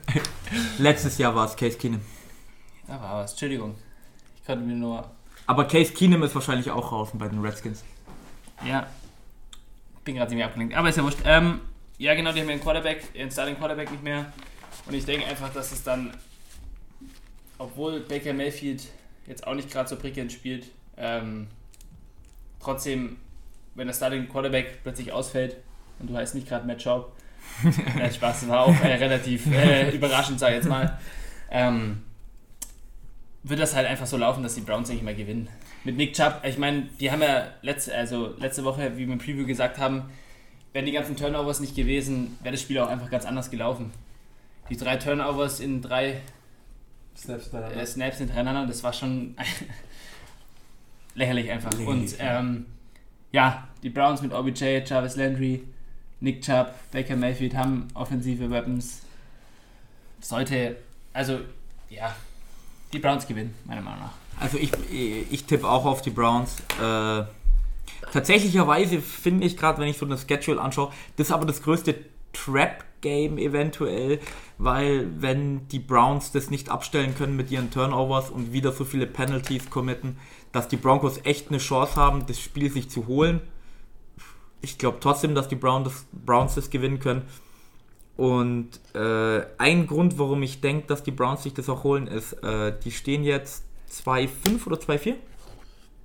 (laughs) Letztes Jahr war es Case Keenum.
Da war was, Entschuldigung. Ich konnte mir nur.
Aber Case Keenum ist wahrscheinlich auch draußen bei den Redskins.
Ja. Bin gerade ziemlich abgelenkt. Aber ist ja wurscht. Ähm, ja, genau, die haben ihren Quarterback, ihren Starting Quarterback nicht mehr. Und ich denke einfach, dass es dann, obwohl Baker Mayfield jetzt auch nicht gerade so prickelnd spielt, ähm, trotzdem, wenn der Starting Quarterback plötzlich ausfällt und du heißt nicht gerade Matt Schaub, ja, Spaß, das war auch äh, relativ äh, überraschend, sag ich jetzt mal. Ähm, wird das halt einfach so laufen, dass die Browns nicht mal gewinnen. Mit Nick Chubb, ich meine, die haben ja letzte, also letzte Woche, wie wir im Preview gesagt haben, wären die ganzen Turnovers nicht gewesen, wäre das Spiel auch einfach ganz anders gelaufen. Die drei Turnovers in drei Snaps, äh, Snaps hintereinander, das war schon (laughs) lächerlich einfach. Lächerlich, Und ähm, ja, die Browns mit OBJ, Jarvis Landry, Nick Chubb, Baker Mayfield haben offensive Weapons. Sollte, also, ja, die Browns gewinnen, meiner Meinung nach.
Also ich, ich tippe auch auf die Browns. Äh, tatsächlicherweise finde ich gerade, wenn ich so das Schedule anschaue, das ist aber das größte Trap-Game eventuell, weil wenn die Browns das nicht abstellen können mit ihren Turnovers und wieder so viele Penalties committen, dass die Broncos echt eine Chance haben, das Spiel sich zu holen. Ich glaube trotzdem, dass die Browns, Browns das gewinnen können. Und äh, ein Grund, warum ich denke, dass die Browns sich das auch holen, ist, äh, die stehen jetzt 2-5 oder 2-4?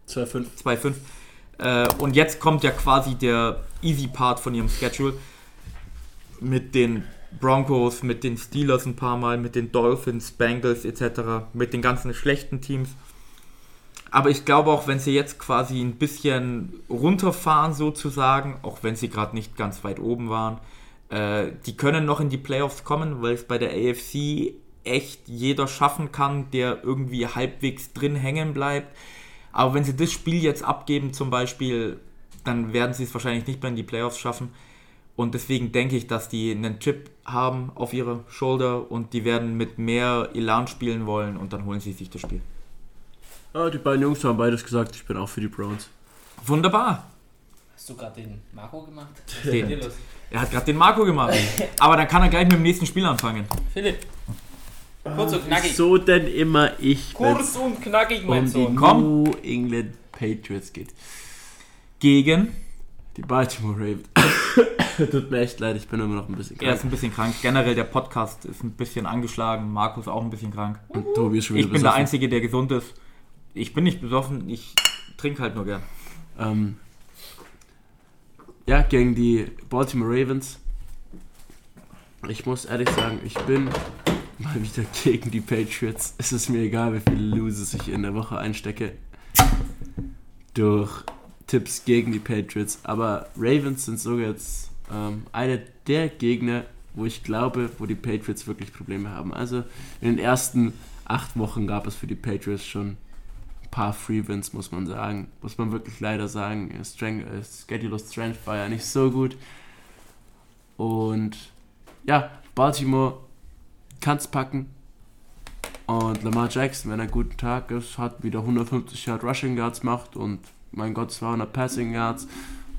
2-5.
2-5. Äh, und jetzt kommt ja quasi der easy Part von ihrem Schedule mit den Broncos, mit den Steelers ein paar Mal, mit den Dolphins, Bengals etc., mit den ganzen schlechten Teams. Aber ich glaube auch, wenn sie jetzt quasi ein bisschen runterfahren sozusagen, auch wenn sie gerade nicht ganz weit oben waren, äh, die können noch in die Playoffs kommen, weil es bei der AFC echt jeder schaffen kann, der irgendwie halbwegs drin hängen bleibt. Aber wenn sie das Spiel jetzt abgeben zum Beispiel, dann werden sie es wahrscheinlich nicht mehr in die Playoffs schaffen. Und deswegen denke ich, dass die einen Chip haben auf ihre Shoulder und die werden mit mehr Elan spielen wollen und dann holen sie sich das Spiel.
Ah, die beiden Jungs haben beides gesagt, ich bin auch für die Browns.
Wunderbar.
Hast du gerade den Marco gemacht? (laughs)
Den. Er hat gerade den Marco gemacht. (laughs) Aber dann kann er gleich mit dem nächsten Spiel anfangen.
Philipp. Kurz und knackig.
So denn immer ich,
Kurz und knackig, mein
um die
Sohn.
Komm.
New England Patriots geht.
Gegen,
Die Baltimore Ravens. (coughs) Tut mir echt leid, ich bin immer noch ein bisschen
er ist
krank.
ein bisschen krank. Generell der Podcast ist ein bisschen angeschlagen. Markus auch ein bisschen krank.
Und Tobi ist schon wieder
Ich bin der. Einzige, der gesund ist. Ich bin nicht besoffen, ich trinke halt nur gern.
Ähm, ja, gegen die Baltimore Ravens. Ich muss ehrlich sagen, ich bin mal wieder gegen die Patriots. Es ist mir egal, wie viele Loses ich in der Woche einstecke. Durch Tipps gegen die Patriots. Aber Ravens sind sogar jetzt ähm, einer der Gegner, wo ich glaube, wo die Patriots wirklich Probleme haben. Also in den ersten acht Wochen gab es für die Patriots schon paar Free Wins, muss man sagen. Muss man wirklich leider sagen. Strength, äh, Schedule of Strength war ja nicht so gut. Und ja, Baltimore kann es packen. Und Lamar Jackson, wenn er einen guten Tag ist, hat wieder 150 Yard Rushing Yards macht und mein Gott 200 Passing Yards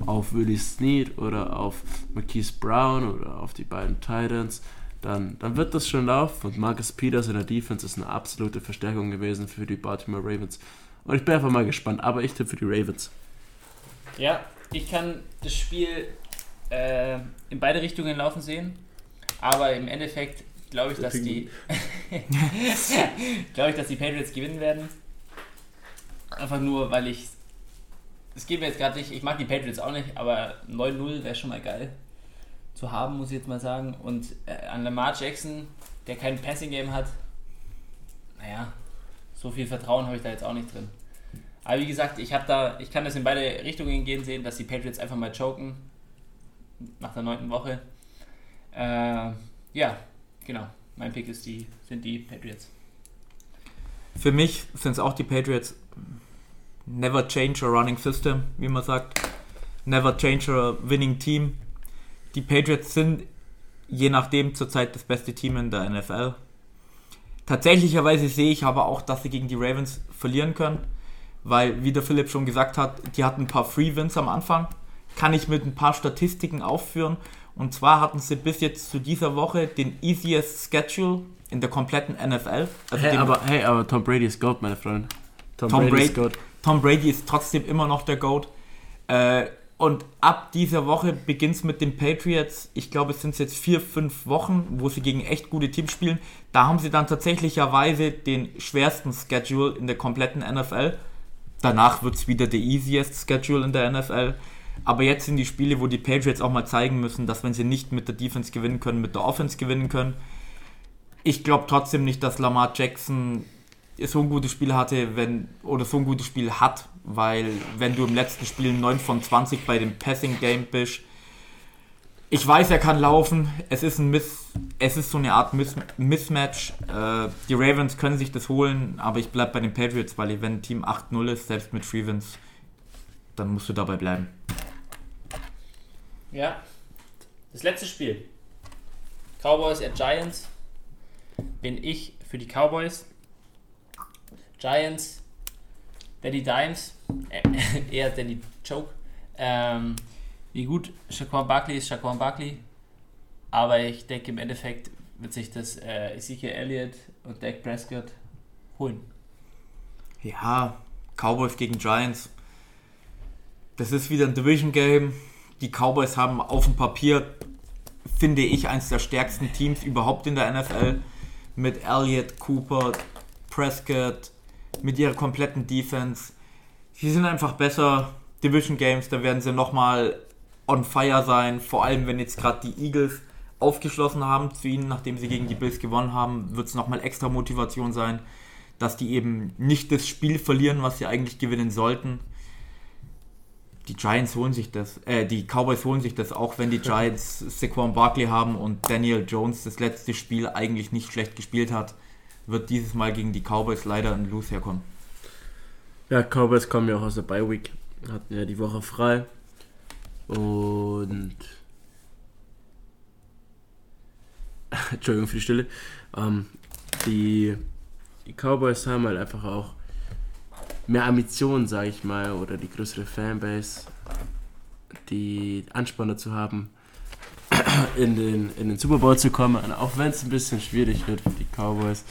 auf Willie Snead oder auf Marquise Brown oder auf die beiden Titans, dann, dann wird das schon laufen. Und Marcus Peters in der Defense ist eine absolute Verstärkung gewesen für die Baltimore Ravens. Und ich bin einfach mal gespannt, aber ich tippe für die Ravens.
Ja, ich kann das Spiel äh, in beide Richtungen laufen sehen, aber im Endeffekt glaube ich, dass die (laughs) glaube ich, dass die Patriots gewinnen werden. Einfach nur, weil ich es geht mir jetzt gerade nicht, ich mag die Patriots auch nicht, aber 9-0 wäre schon mal geil zu haben, muss ich jetzt mal sagen. Und äh, an Lamar Jackson, der kein Passing Game hat, naja, so viel Vertrauen habe ich da jetzt auch nicht drin. Aber wie gesagt, ich da, ich kann das in beide Richtungen gehen sehen, dass die Patriots einfach mal choken nach der neunten Woche. Äh, ja, genau. Mein Pick ist die, sind die Patriots.
Für mich sind es auch die Patriots. Never change a running system, wie man sagt. Never change a winning team. Die Patriots sind je nachdem zurzeit das beste Team in der NFL. Tatsächlicherweise sehe ich aber auch, dass sie gegen die Ravens verlieren können, weil, wie der Philipp schon gesagt hat, die hatten ein paar Free Wins am Anfang. Kann ich mit ein paar Statistiken aufführen. Und zwar hatten sie bis jetzt zu dieser Woche den easiest Schedule in der kompletten NFL. Also
Hey aber, hey, aber Tom Brady ist Gold, meine Freunde. Tom,
Tom
Brady ist
Brady-
Gold.
Tom Brady ist trotzdem immer noch der GOAT. Äh, und ab dieser Woche beginnt es mit den Patriots. Ich glaube, es sind jetzt vier, fünf Wochen, wo sie gegen echt gute Teams spielen. Da haben sie dann tatsächlicherweise den schwersten Schedule in der kompletten NFL. Danach wird es wieder der easiest Schedule in der NFL. Aber jetzt sind die Spiele, wo die Patriots auch mal zeigen müssen, dass wenn sie nicht mit der Defense gewinnen können, mit der Offense gewinnen können. Ich glaube trotzdem nicht, dass Lamar Jackson so ein gutes Spiel hatte, wenn, oder so ein gutes Spiel hat, weil wenn du im letzten Spiel 9 von 20 bei dem Passing Game bist, ich weiß, er kann laufen, es ist ein Miss, es ist so eine Art Miss, Mismatch. Äh, die Ravens können sich das holen, aber ich bleibe bei den Patriots, weil wenn ein Team 8-0 ist, selbst mit Free Wins, dann musst du dabei bleiben.
Ja. Das letzte Spiel. Cowboys at Giants. Bin ich für die Cowboys. Giants. Danny Dimes. Äh, (laughs) eher Danny Choke. Ähm, wie gut Shaquan Barkley ist Shaquan Barkley. Aber ich denke, im Endeffekt wird sich das äh, Ezekiel Elliott und Dak Prescott holen.
Ja, Cowboys gegen Giants. Das ist wieder ein Division Game. Die Cowboys haben auf dem Papier, finde ich, eines der stärksten Teams überhaupt in der NFL. Mit Elliott, Cooper, Prescott, mit ihrer kompletten Defense. Sie sind einfach besser. Division Games, da werden sie nochmal on fire sein. Vor allem, wenn jetzt gerade die Eagles aufgeschlossen haben zu ihnen, nachdem sie gegen die Bills gewonnen haben, wird es nochmal extra Motivation sein, dass die eben nicht das Spiel verlieren, was sie eigentlich gewinnen sollten. Die Giants holen sich das, äh, die Cowboys holen sich das, auch wenn die Giants (laughs) Saquon Barkley haben und Daniel Jones das letzte Spiel eigentlich nicht schlecht gespielt hat, wird dieses Mal gegen die Cowboys leider ein Lose herkommen.
Ja, Cowboys kommen ja auch aus der Bye Week, hatten ja die Woche frei und (laughs) Entschuldigung für die Stille. Ähm, die, die Cowboys haben halt einfach auch mehr Ambitionen, sage ich mal, oder die größere Fanbase, die Anspann dazu haben, (clears throat) in den, in den Super Bowl zu kommen, auch wenn es ein bisschen schwierig wird für die Cowboys,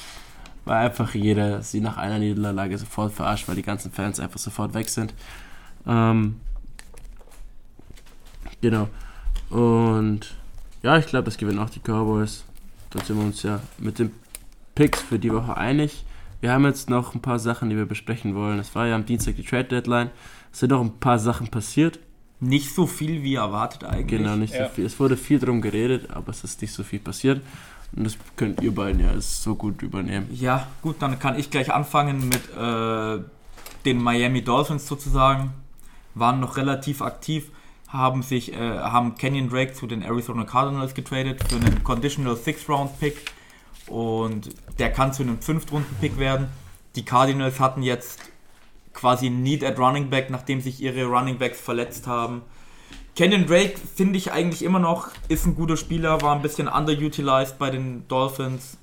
weil einfach jeder sie nach einer Niederlage sofort verarscht, weil die ganzen Fans einfach sofort weg sind. Ähm, genau. Und ja, ich glaube, das gewinnen auch die Cowboys. Da sind wir uns ja mit den Picks für die Woche einig. Wir haben jetzt noch ein paar Sachen, die wir besprechen wollen. Es war ja am Dienstag die Trade Deadline. Es sind noch ein paar Sachen passiert.
Nicht so viel wie erwartet eigentlich.
Genau, nicht
Ja.
so viel. Es wurde viel drum geredet, aber es ist nicht so viel passiert. Und das könnt ihr beiden ja so gut übernehmen.
Ja, gut, dann kann ich gleich anfangen mit äh, den Miami Dolphins sozusagen. Waren noch relativ aktiv, haben sich, äh, haben Kenyon Drake zu den Arizona Cardinals getradet für einen Conditional Six Round Pick und der kann zu einem Fünftrunden Pick werden. Die Cardinals hatten jetzt quasi Need at Running Back, nachdem sich ihre Running Backs verletzt haben. Kenyon Drake finde ich eigentlich immer noch, ist ein guter Spieler, war ein bisschen underutilized bei den Dolphins.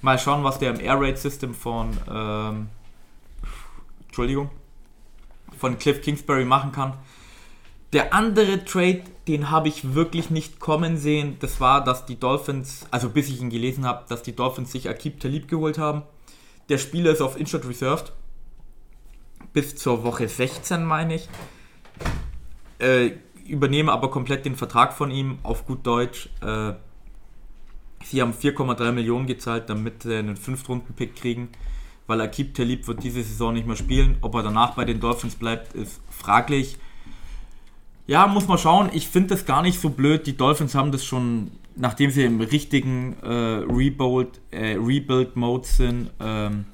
Mal schauen, was der im Air Raid System von, ähm, Entschuldigung, von Cliff Kingsbury machen kann. Der andere Trade, den habe ich wirklich nicht kommen sehen, das war, dass die Dolphins, also bis ich ihn gelesen habe, dass die Dolphins sich Akib Talib geholt haben. Der Spieler ist auf Injured Reserved. Bis zur Woche 16, meine ich. Äh, übernehme aber komplett den Vertrag von ihm, auf gut Deutsch. Äh, sie haben 4,3 Millionen gezahlt, damit sie einen Fünftrunden-Pick kriegen, weil Akib Talib wird diese Saison nicht mehr spielen. Ob er danach bei den Dolphins bleibt, ist fraglich. Ja, muss man schauen. Ich finde das gar nicht so blöd. Die Dolphins haben das schon, nachdem sie im richtigen äh, Rebuild, äh, Rebuild-Mode sind, ähm,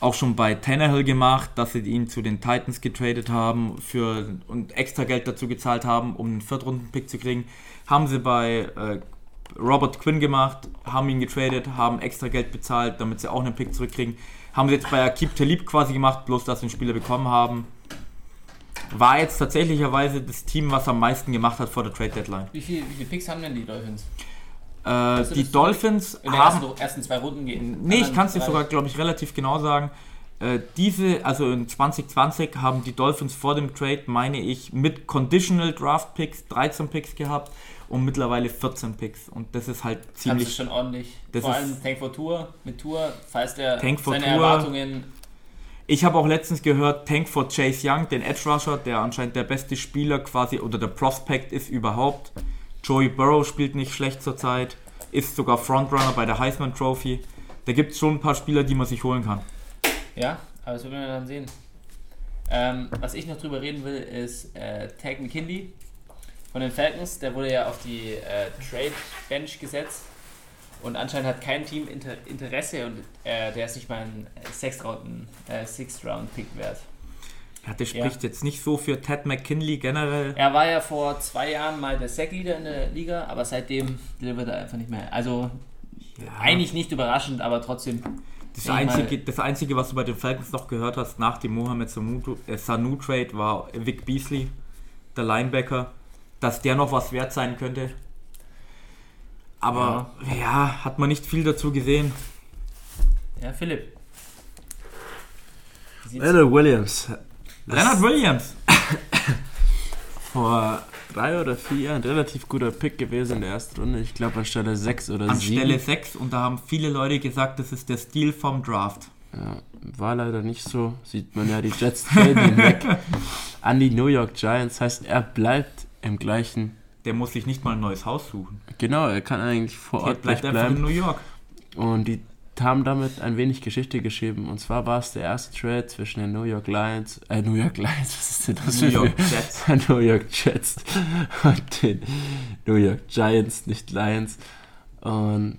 auch schon bei Tannehill gemacht, dass sie ihn zu den Titans getradet haben für, und extra Geld dazu gezahlt haben, um einen Viertrunden-Pick zu kriegen. Haben sie bei äh, Robert Quinn gemacht, haben ihn getradet, haben extra Geld bezahlt, damit sie auch einen Pick zurückkriegen. Haben sie jetzt bei Akib Talib quasi gemacht, bloß dass sie einen Spieler bekommen haben. War jetzt tatsächlicherweise das Team, was am meisten gemacht hat vor der Trade Deadline.
Wie, viel, wie viele Picks haben denn die Dolphins?
Äh, die
das
Dolphins
In den
haben.
ersten, ersten zwei Runden gehen.
Nee, ich kann es dir sogar, glaube ich, relativ genau sagen. Äh, diese, also in 2020 haben die Dolphins vor dem Trade, meine ich, mit Conditional Draft Picks 13 Picks gehabt und mittlerweile 14 Picks. Und das ist halt
Das ist
ziemlich.
schon ordentlich.
Das
Vor allem Tank for Tour, mit Tour, falls der
Tank for
seine
Tour.
Erwartungen.
Ich habe auch letztens gehört, Tank for Chase Young, den Edge Rusher, der anscheinend der beste Spieler quasi oder der Prospect ist überhaupt. Joey Burrow spielt nicht schlecht zurzeit, ist sogar Frontrunner bei der Heisman Trophy. Da gibt es schon ein paar Spieler, die man sich holen kann.
Ja, aber das werden wir dann sehen. Ähm, was ich noch drüber reden will, ist äh, Tag McKinley von den Falcons. Der wurde ja auf die äh, Trade Bench gesetzt. Und anscheinend hat kein Team Inter Interesse und äh, der ist nicht mal ein äh, Sixth -Round Pick wert.
Ja, der spricht jetzt nicht so für Ted McKinley generell.
Er war ja vor zwei Jahren mal der Sack-Leader in der Liga, aber seitdem delivert er einfach nicht mehr. Also
Ja.
Eigentlich nicht überraschend, aber trotzdem.
Das einzige, das einzige, was du bei den Falcons noch gehört hast, nach dem Mohamed Sanu, äh, Trade, war Vic Beasley, der Linebacker, dass der noch was wert sein könnte. Aber ja, hat man nicht viel dazu gesehen.
Ja, Philipp.
Leonard Williams.
Leonard Williams. (coughs)
Vor drei oder vier Jahren ein relativ guter Pick gewesen in der ersten Runde. Ich glaube an Stelle 6 oder
An
7.
Stelle 6 und da haben viele Leute gesagt, das ist der Stil vom Draft.
Ja, war leider nicht so. Sieht man ja, die Jets traden weg (laughs) an die New York Giants. Heißt, er bleibt im gleichen.
Der muss sich nicht mal ein neues Haus suchen.
Genau, er kann eigentlich vor
Der
Ort
bleibt einfach in
bleiben.
New York.
Und die haben damit ein wenig Geschichte geschrieben. Und zwar war es der erste Trade zwischen den New York Lions, äh, New York Lions, was ist denn das
New York Jets. (laughs)
New York Jets und den New York Giants, nicht Lions. Und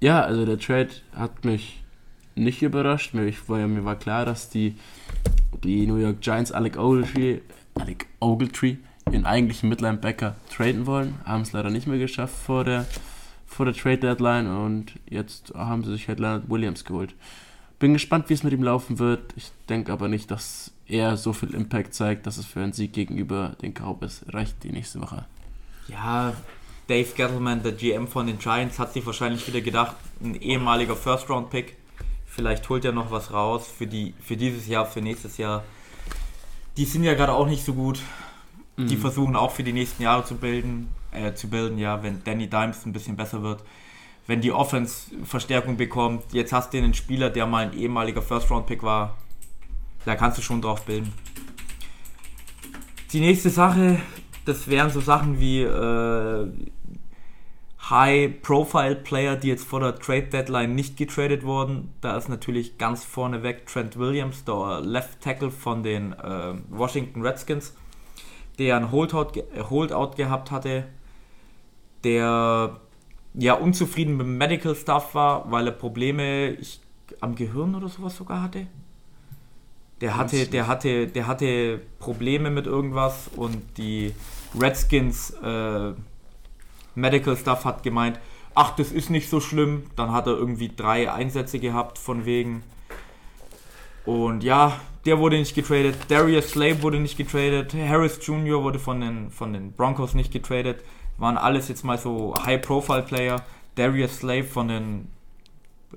ja, also der Trade hat mich nicht überrascht. Mir, ich war, mir war klar, dass die, die New York Giants Alec Ogletree, Alec Ogletree ihren eigentlichen Midline-Backer traden wollen. Haben es leider nicht mehr geschafft vor der, vor der Trade Deadline und jetzt haben sie sich halt Leonard Williams geholt. Bin gespannt, wie es mit ihm laufen wird. Ich denke aber nicht, dass er so viel Impact zeigt, dass es für einen Sieg gegenüber den Cowboys reicht die nächste Woche.
Ja, Dave Gettleman, der GM von den Giants, hat sich wahrscheinlich wieder gedacht, ein ehemaliger First-Round-Pick. Vielleicht holt er noch was raus für, die, für dieses Jahr, für nächstes Jahr. Die sind ja gerade auch nicht so gut. Die
Mhm.
versuchen auch für die nächsten Jahre zu bilden, äh, zu bilden, ja, wenn Danny Dimes ein bisschen besser wird. Wenn die Offense Verstärkung bekommt, jetzt hast du einen Spieler, der mal ein ehemaliger First-Round-Pick war, da kannst du schon drauf bilden. Die nächste Sache, das wären so Sachen wie äh, High-Profile-Player, die jetzt vor der Trade-Deadline nicht getradet wurden. Da ist natürlich ganz vorneweg Trent Williams, der Left Tackle von den äh, Washington Redskins, der ein Holdout, Holdout gehabt hatte, der ja unzufrieden mit dem Medical Stuff war, weil er Probleme ich, am Gehirn oder sowas sogar hatte. Der hatte, der hatte, der hatte Probleme mit irgendwas und die Redskins äh, Medical Stuff hat gemeint, ach, das ist nicht so schlimm. Dann hat er irgendwie drei Einsätze gehabt von wegen. Und ja, der wurde nicht getradet. Darius Slave wurde nicht getradet. Harris Jr. wurde von den, von den Broncos nicht getradet. Waren alles jetzt mal so High-Profile-Player. Darius Slave von den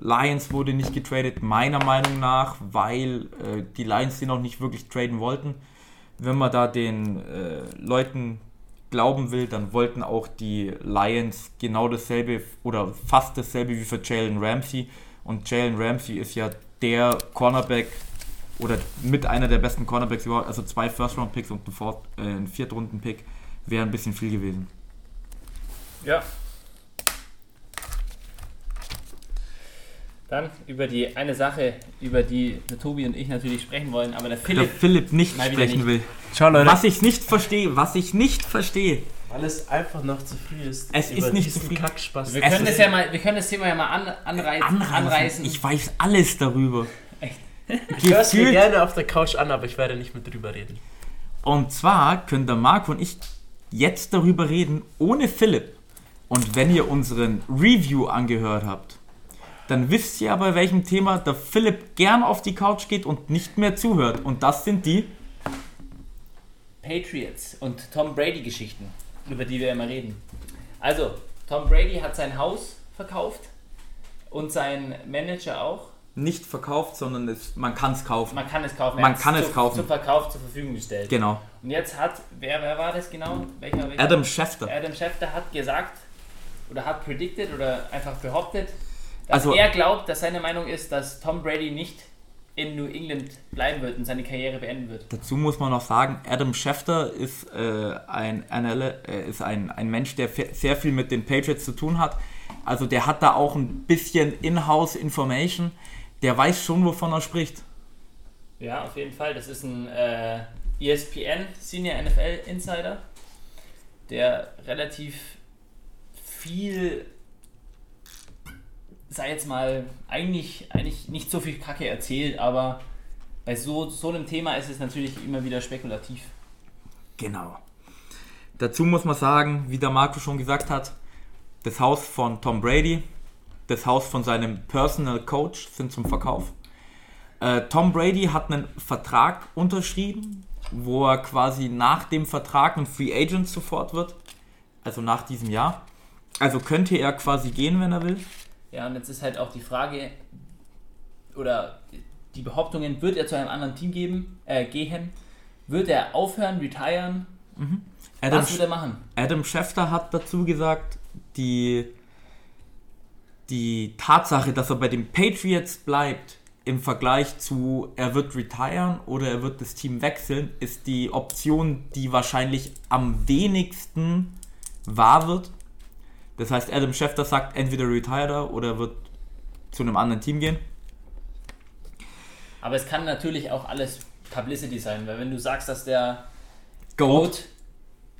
Lions wurde nicht getradet, meiner Meinung nach, weil äh, die Lions den noch nicht wirklich traden wollten. Wenn man da den äh, Leuten glauben will, dann wollten auch die Lions genau dasselbe oder fast dasselbe wie für Jalen Ramsey. Und Jalen Ramsey ist ja der Cornerback oder mit einer der besten Cornerbacks überhaupt. Also zwei First-Round-Picks und ein, äh, ein Viertrunden-Pick wäre ein bisschen viel gewesen.
Ja. Dann über die eine Sache, über die der Tobi und ich natürlich sprechen wollen, aber der
Der
Philipp.
Philipp nicht sprechen
nicht.
will.
Ciao Leute.
Was ich nicht verstehe, was ich nicht verstehe.
Weil es einfach noch zu früh ist.
Es ist nicht zu früh.
Kackspaß.
Wir
Es
können,
ist-
das ja mal, wir können das Thema ja mal an, anreizen,
Anreißen.
anreißen.
Ich weiß alles darüber. (laughs)
Ich höre es mir gerne auf der Couch an, aber ich werde nicht mit drüber reden.
Und zwar können der Marco und ich jetzt darüber reden, ohne Philipp. Und wenn ihr unseren Review angehört habt, dann wisst ihr bei welchem Thema der Philipp gern auf die Couch geht und nicht mehr zuhört. Und das sind die.
Patriots und Tom Brady Geschichten, über die wir immer reden. Also, Tom Brady hat sein Haus verkauft und sein Manager auch.
Nicht verkauft, sondern es, man kann es kaufen.
Man kann es kaufen.
Man kann es
zu,
kaufen.
Zum Verkauf zur Verfügung gestellt.
Genau.
Und jetzt hat, wer, wer war das genau? Welcher, welcher?
Adam Schefter.
Adam Schefter hat gesagt oder hat predicted oder einfach behauptet, dass
Also-
er glaubt, dass seine Meinung ist, dass Tom Brady nicht in New England bleiben wird und seine Karriere beenden wird.
Dazu muss man noch sagen, Adam Schefter ist, äh, ein, äh, ist ein, ein Mensch, der sehr viel mit den Patriots zu tun hat. Also der hat da auch ein bisschen In-house Information. Der weiß schon, wovon er spricht.
Ja, auf jeden Fall. Das ist ein äh, ESPN Senior NFL Insider, der relativ viel, sei jetzt mal, eigentlich, eigentlich nicht so viel Kacke erzählt, aber bei so, so einem Thema ist es natürlich immer wieder spekulativ.
Genau. Dazu muss man sagen, wie der Marco schon gesagt hat, das Haus von Tom Brady das Haus von seinem Personal Coach sind zum Verkauf. Äh, Tom Brady hat einen Vertrag unterschrieben, wo er quasi nach dem Vertrag ein Free Agent sofort wird. Also nach diesem Jahr. Also könnte er quasi gehen, wenn er will.
Ja, und jetzt ist halt auch die Frage, oder die Behauptungen, wird er zu einem anderen Team geben, äh, gehen? Wird er aufhören, retiren?
Adam,
Was wird er machen?
Adam Schefter hat dazu gesagt, die, die Tatsache, dass er bei den Patriots bleibt, im Vergleich zu er wird retiren oder er wird das Team wechseln, ist die Option, die wahrscheinlich am wenigsten wahr wird. Das heißt, Adam Schefter sagt, entweder retired er oder er wird zu einem anderen Team gehen.
Aber es kann natürlich auch alles Publicity sein, weil wenn du sagst, dass der
Goat.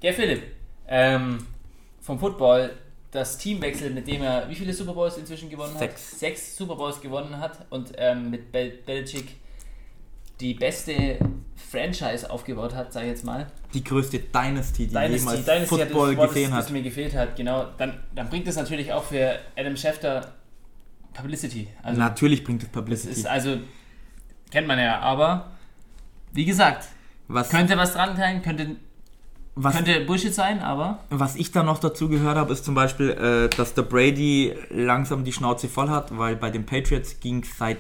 Der Philipp, ähm, vom Football das Team wechselt, mit dem er wie viele Super Bowls inzwischen gewonnen hat?
Sechs.
Sechs Super Bowls gewonnen hat und ähm, mit Bel Belichick die beste Franchise aufgebaut hat, sag ich jetzt mal.
Die größte Dynasty, die
Dynasty,
jemals
Dynasty hat
Football
das Wort,
gesehen
das,
hat.
das mir gefehlt hat, genau. Dann, dann bringt es natürlich auch für Adam Schefter Publicity. Also
Natürlich bringt es
das
Publicity.
ist also, kennt man ja, aber wie gesagt,
was,
könnte was dran sein, könnte,
was,
könnte Bullshit sein, aber
Was ich da noch dazu gehört habe, ist zum Beispiel, äh, dass der Brady langsam die Schnauze voll hat, weil bei den Patriots ging es seit,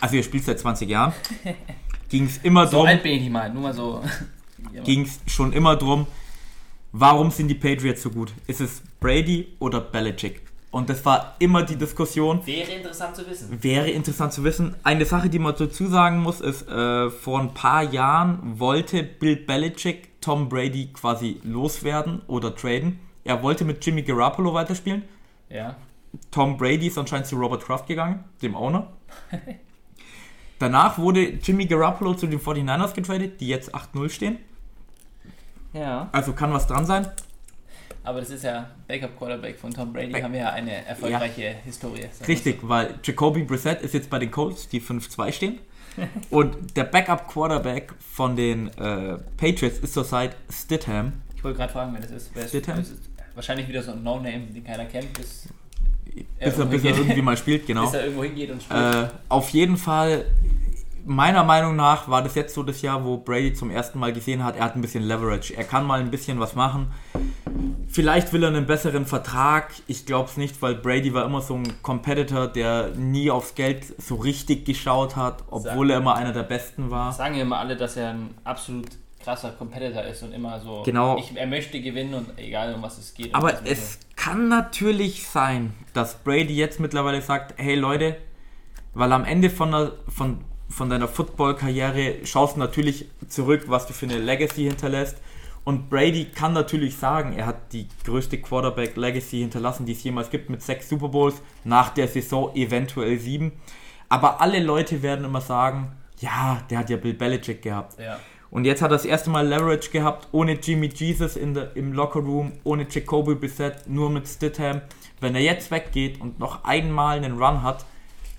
also er spielt seit 20 Jahren, (laughs) ging es immer
so
drum,
alt bin ich nicht mal, nur mal so. (laughs)
ging es schon immer drum, warum sind die Patriots so gut? Ist es Brady oder Belichick? Und das war immer die Diskussion.
Wäre interessant zu wissen.
Wäre interessant zu wissen. Eine Sache, die man dazu sagen muss, ist, äh, vor ein paar Jahren wollte Bill Belichick Tom Brady quasi loswerden oder traden. Er wollte mit Jimmy Garoppolo weiterspielen.
Ja.
Tom Brady ist anscheinend zu Robert Kraft gegangen, dem Owner. (laughs) Danach wurde Jimmy Garoppolo zu den 49ers getradet, die jetzt 8-0 stehen.
Ja.
Also kann was dran sein.
Aber das ist ja Backup Quarterback von Tom Brady,
Back-
haben wir ja eine erfolgreiche Historie. sagen wir
Richtig, weil Jacoby Brissett ist jetzt bei den Colts, die 5-2 stehen. (laughs) Und der Backup Quarterback von den äh, Patriots ist zurzeit Stidham.
so. Ich wollte gerade fragen, wer das ist. Wer ist,
Stidham?
ist wahrscheinlich wieder so ein No-Name, den keiner kennt, bis,
Bis er, bis er irgendwie mal spielt, genau. (laughs)
bis er irgendwo hingeht und spielt.
Äh, auf jeden Fall, meiner Meinung nach war das jetzt so das Jahr, wo Brady zum ersten Mal gesehen hat, er hat ein bisschen Leverage. Er kann mal ein bisschen was machen. Vielleicht will er einen besseren Vertrag. Ich glaube es nicht, weil Brady war immer so ein Competitor, der nie aufs Geld so richtig geschaut hat, obwohl er immer einer der Besten war.
Sagen ja immer alle, dass er ein absolut krasser Competitor ist und immer so,
Genau.
ich, er möchte gewinnen und egal um was es geht.
Aber es kann natürlich sein, dass Brady jetzt mittlerweile sagt, hey Leute, weil am Ende von, der, von, von deiner Football-Karriere schaust du natürlich zurück, was du für eine Legacy hinterlässt. Und Brady kann natürlich sagen, er hat die größte Quarterback-Legacy hinterlassen, die es jemals gibt, mit sechs Super Bowls, nach der Saison eventuell sieben. Aber alle Leute werden immer sagen, ja, der hat ja Bill Belichick gehabt.
Ja.
Und jetzt hat er das erste Mal Leverage gehabt, ohne Jimmy Jesus in der, im Lockerroom, ohne Jacoby Brissett, nur mit Stidham. Wenn er jetzt weggeht und noch einmal einen Run hat,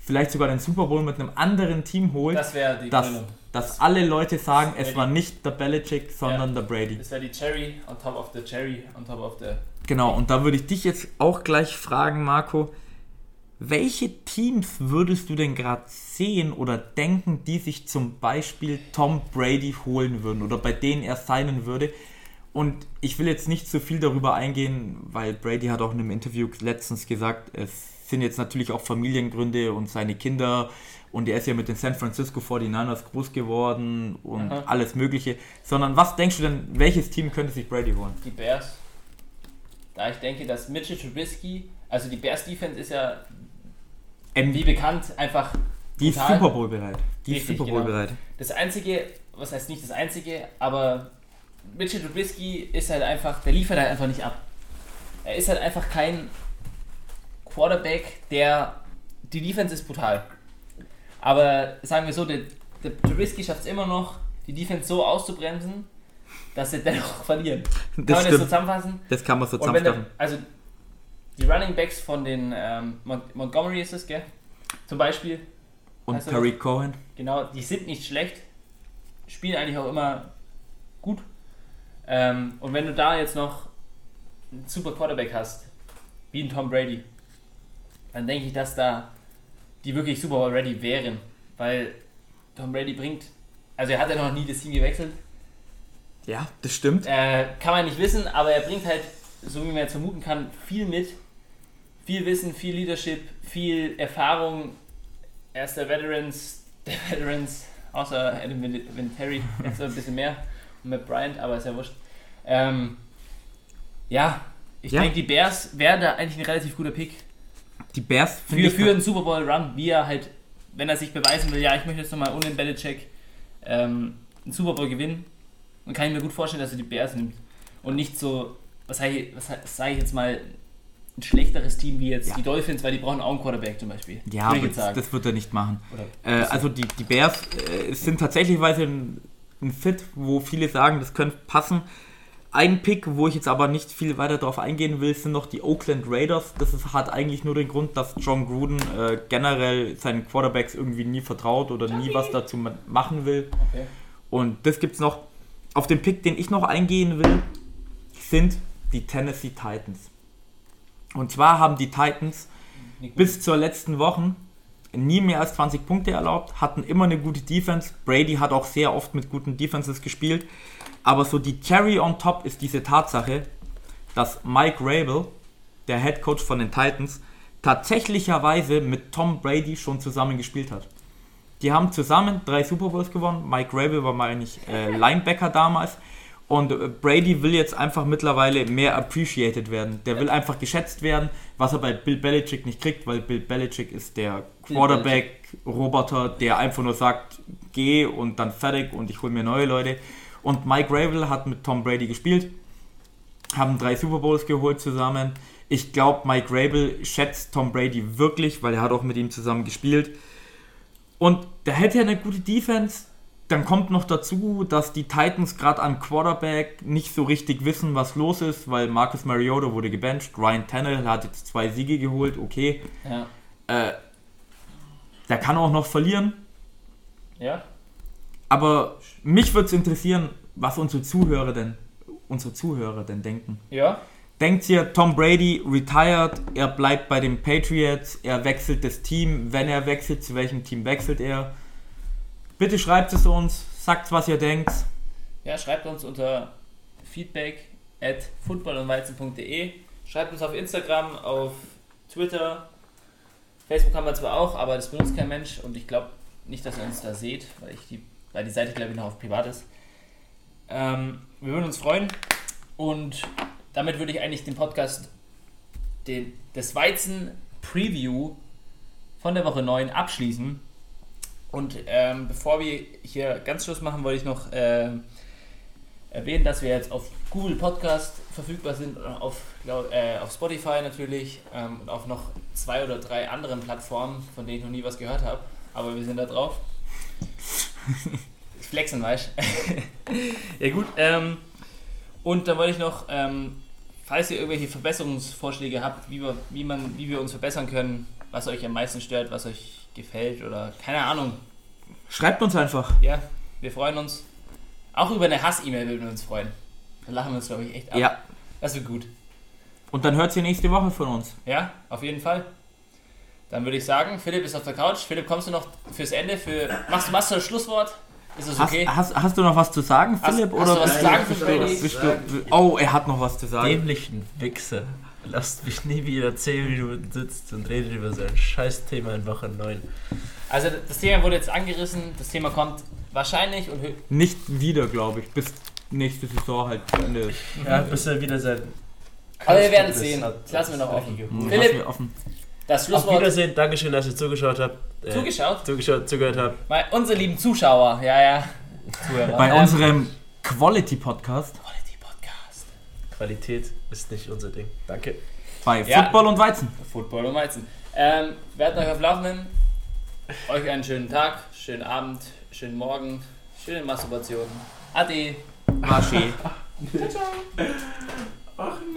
vielleicht sogar den Super Bowl mit einem anderen Team holt,
Das wäre die
dass, dass alle Leute sagen, es war nicht der Belichick, sondern der Brady.
Das wäre die Cherry on top of the Cherry on top of the.
Genau, und da würde ich dich jetzt auch gleich fragen, Marco, welche Teams würdest du denn gerade sehen oder denken, die sich zum Beispiel Tom Brady holen würden oder bei denen er signen würde? Und ich will jetzt nicht so viel darüber eingehen, weil Brady hat auch in einem Interview letztens gesagt, es sind jetzt natürlich auch Familiengründe und seine Kinder und er ist ja mit den San Francisco 49ers groß geworden und
Aha.
alles Mögliche. Sondern was denkst du denn, welches Team könnte sich Brady holen?
Die Bears. Da ich denke, dass Mitchell Trubisky, also die Bears Defense ist ja
Ähm,
wie bekannt einfach
Die ist. Super Bowl bereit. Die ist
Richtig,
Super Bowl
genau.
bereit.
Das einzige, was heißt nicht das einzige, aber Mitchell Trubisky ist halt einfach, der liefert halt einfach nicht ab. Er ist halt einfach kein Quarterback, der die Defense ist brutal. Aber sagen wir so, der, der Trubisky schafft es immer noch, die Defense so auszubremsen, dass sie dennoch (laughs) verlieren. Kann man
Das
das so
stimmt.
zusammenfassen?
Das kann man so zusammenfassen.
also die Running Backs von den ähm, Mon Montgomery ist es, gell? Zum Beispiel,
Und Tariq Cohen.
genau, die sind nicht schlecht, spielen eigentlich auch immer gut. Ähm, und wenn du da jetzt noch einen super Quarterback hast, wie ein Tom Brady, dann denke ich, dass da die wirklich Super Bowl ready wären. Weil Tom Brady bringt, also er hat ja noch nie das Team gewechselt.
Ja, das stimmt.
Äh, kann man nicht wissen, aber er bringt halt, so wie man jetzt vermuten kann, viel mit. Viel Wissen, viel Leadership, viel Erfahrung. Er ist der Veterans, der Veterans, außer Adam Vinatieri, jetzt ein bisschen mehr. Und Matt Bryant, aber ist ja wurscht. Ähm, ja, ich
Ja.
denke, die Bears wären da eigentlich ein relativ guter Pick.
Die Bears
Für, für einen Super Bowl Run, wie er halt, wenn er sich beweisen will, ja, ich möchte jetzt nochmal ohne den Belichick ähm, einen Super Bowl gewinnen, dann kann ich mir gut vorstellen, dass er die Bears nimmt. Und nicht so, was sage ich, was sage ich jetzt mal, ein schlechteres Team wie jetzt
Ja.
die Dolphins, weil die brauchen auch einen Quarterback zum Beispiel.
Ja, aber das, das wird er nicht machen. Äh, also die, die Bears äh, sind tatsächlich ein, ein Fit, wo viele sagen, das könnte passen. Ein Pick, wo ich jetzt aber nicht viel weiter darauf eingehen will, sind noch die Oakland Raiders. Das ist, hat eigentlich nur den Grund, dass John Gruden äh, generell seinen Quarterbacks irgendwie nie vertraut oder nie was dazu ma- machen will.
okay.
Und das gibt's noch. Auf den Pick, den ich noch eingehen will, sind die Tennessee Titans. Und zwar haben die Titans bis zur letzten Woche nie mehr als 20 Punkte erlaubt, hatten immer eine gute Defense. Brady hat auch sehr oft mit guten Defenses gespielt. Aber so die Cherry on top ist diese Tatsache, dass Mike Rabel, der Head Coach von den Titans, tatsächlicherweise mit Tom Brady schon zusammen gespielt hat. Die haben zusammen drei Super Bowls gewonnen. Mike Rabel war mal eigentlich äh, (laughs) Linebacker damals. Und Brady will jetzt einfach mittlerweile mehr appreciated werden. Der will einfach geschätzt werden, was er bei Bill Belichick nicht kriegt, weil Bill Belichick ist der Quarterback-Roboter, der einfach nur sagt, geh und dann fertig und ich hole mir neue Leute. Und Mike Rabel hat mit Tom Brady gespielt, haben drei Super Bowls geholt zusammen. Ich glaube, Mike Rabel schätzt Tom Brady wirklich, weil er hat auch mit ihm zusammen gespielt. Und der hätte ja eine gute Defense. Dann kommt noch dazu, dass die Titans gerade an Quarterback nicht so richtig wissen, was los ist, weil Marcus Mariota wurde gebencht. Ryan Tannehill hat jetzt zwei Siege geholt, okay.
Ja.
Äh, der kann auch noch verlieren.
Ja?
Aber mich würde es interessieren, was unsere Zuhörer denn, unsere Zuhörer denn denken.
Ja?
Denkt ihr, Tom Brady retired, er bleibt bei den Patriots, er wechselt das Team, wenn er wechselt, zu welchem Team wechselt er? Bitte schreibt es uns, sagt was ihr denkt.
Ja, schreibt uns unter feedback at footballundweizen.de. Schreibt uns auf Instagram, auf Twitter. Facebook haben wir zwar auch, aber das benutzt kein Mensch und ich glaube nicht, dass ihr uns da seht, weil, ich die, weil die Seite, glaube ich, noch auf privat ist. Ähm, wir würden uns freuen und damit würde ich eigentlich den Podcast den, des Weizen Preview von der Woche 9 abschließen. Und ähm, bevor wir hier ganz Schluss machen, wollte ich noch ähm, erwähnen, dass wir jetzt auf Google Podcast verfügbar sind, auf, glaub, äh, auf Spotify natürlich ähm, und auf noch zwei oder drei anderen Plattformen, von denen ich noch nie was gehört habe. Aber wir sind da drauf. (laughs) Flexen, weißt (laughs) Ja gut, ähm, und dann wollte ich noch, ähm, falls ihr irgendwelche Verbesserungsvorschläge habt, wie wir, wie, man, wie wir uns verbessern können, was euch am meisten stört, was euch gefällt oder keine Ahnung,
Schreibt uns einfach.
ja, wir freuen uns. Auch über eine Hass-E-Mail würden wir uns freuen. Da lachen wir uns, glaube ich, echt ab.
Ja.
Das wird gut.
Und dann hört ihr nächste Woche von uns.
Ja, auf jeden Fall. Dann würde ich sagen, Philipp ist auf der Couch. Philipp, kommst du noch fürs Ende? Für, machst, machst du das Schlusswort? Ist das
Hast,
okay?
hast, hast du noch was zu sagen,
Hast-
Philipp?
hast
oder
du was zu sagen für
oh, er hat noch was zu sagen.
Dämlichen Wichser. Lasst mich nie wieder 10 Minuten sitzen und redet über so ein scheiß Thema in Woche 9.
Also das Thema wurde jetzt angerissen. Das Thema kommt wahrscheinlich und
Nicht wieder, glaube ich. Bis nächste Saison halt zu Ende ist.
Ja, bis er wieder sein.
Aber wir werden sehen. Das lassen wir noch offen.
Hm,
Philipp,
offen.
das
Auf
Schlusswort
Wiedersehen, Dankeschön, dass ihr zugeschaut habt. Äh,
zugeschaut.
zugeschaut, zugehört habt.
Mal unsere lieben Zuschauer, ja, ja. Zuhörer.
Bei unserem Quality-Podcast
Quality Podcast.
Qualität ist nicht unser Ding. Danke.
bei
Ja.
Football und Weizen.
Football und Weizen. Ähm, werden euch auf Laufenden. Euch einen schönen Tag, schönen Abend, schönen Morgen, schöne Masturbation. Ade.
Marché. (laughs)
Ach nee.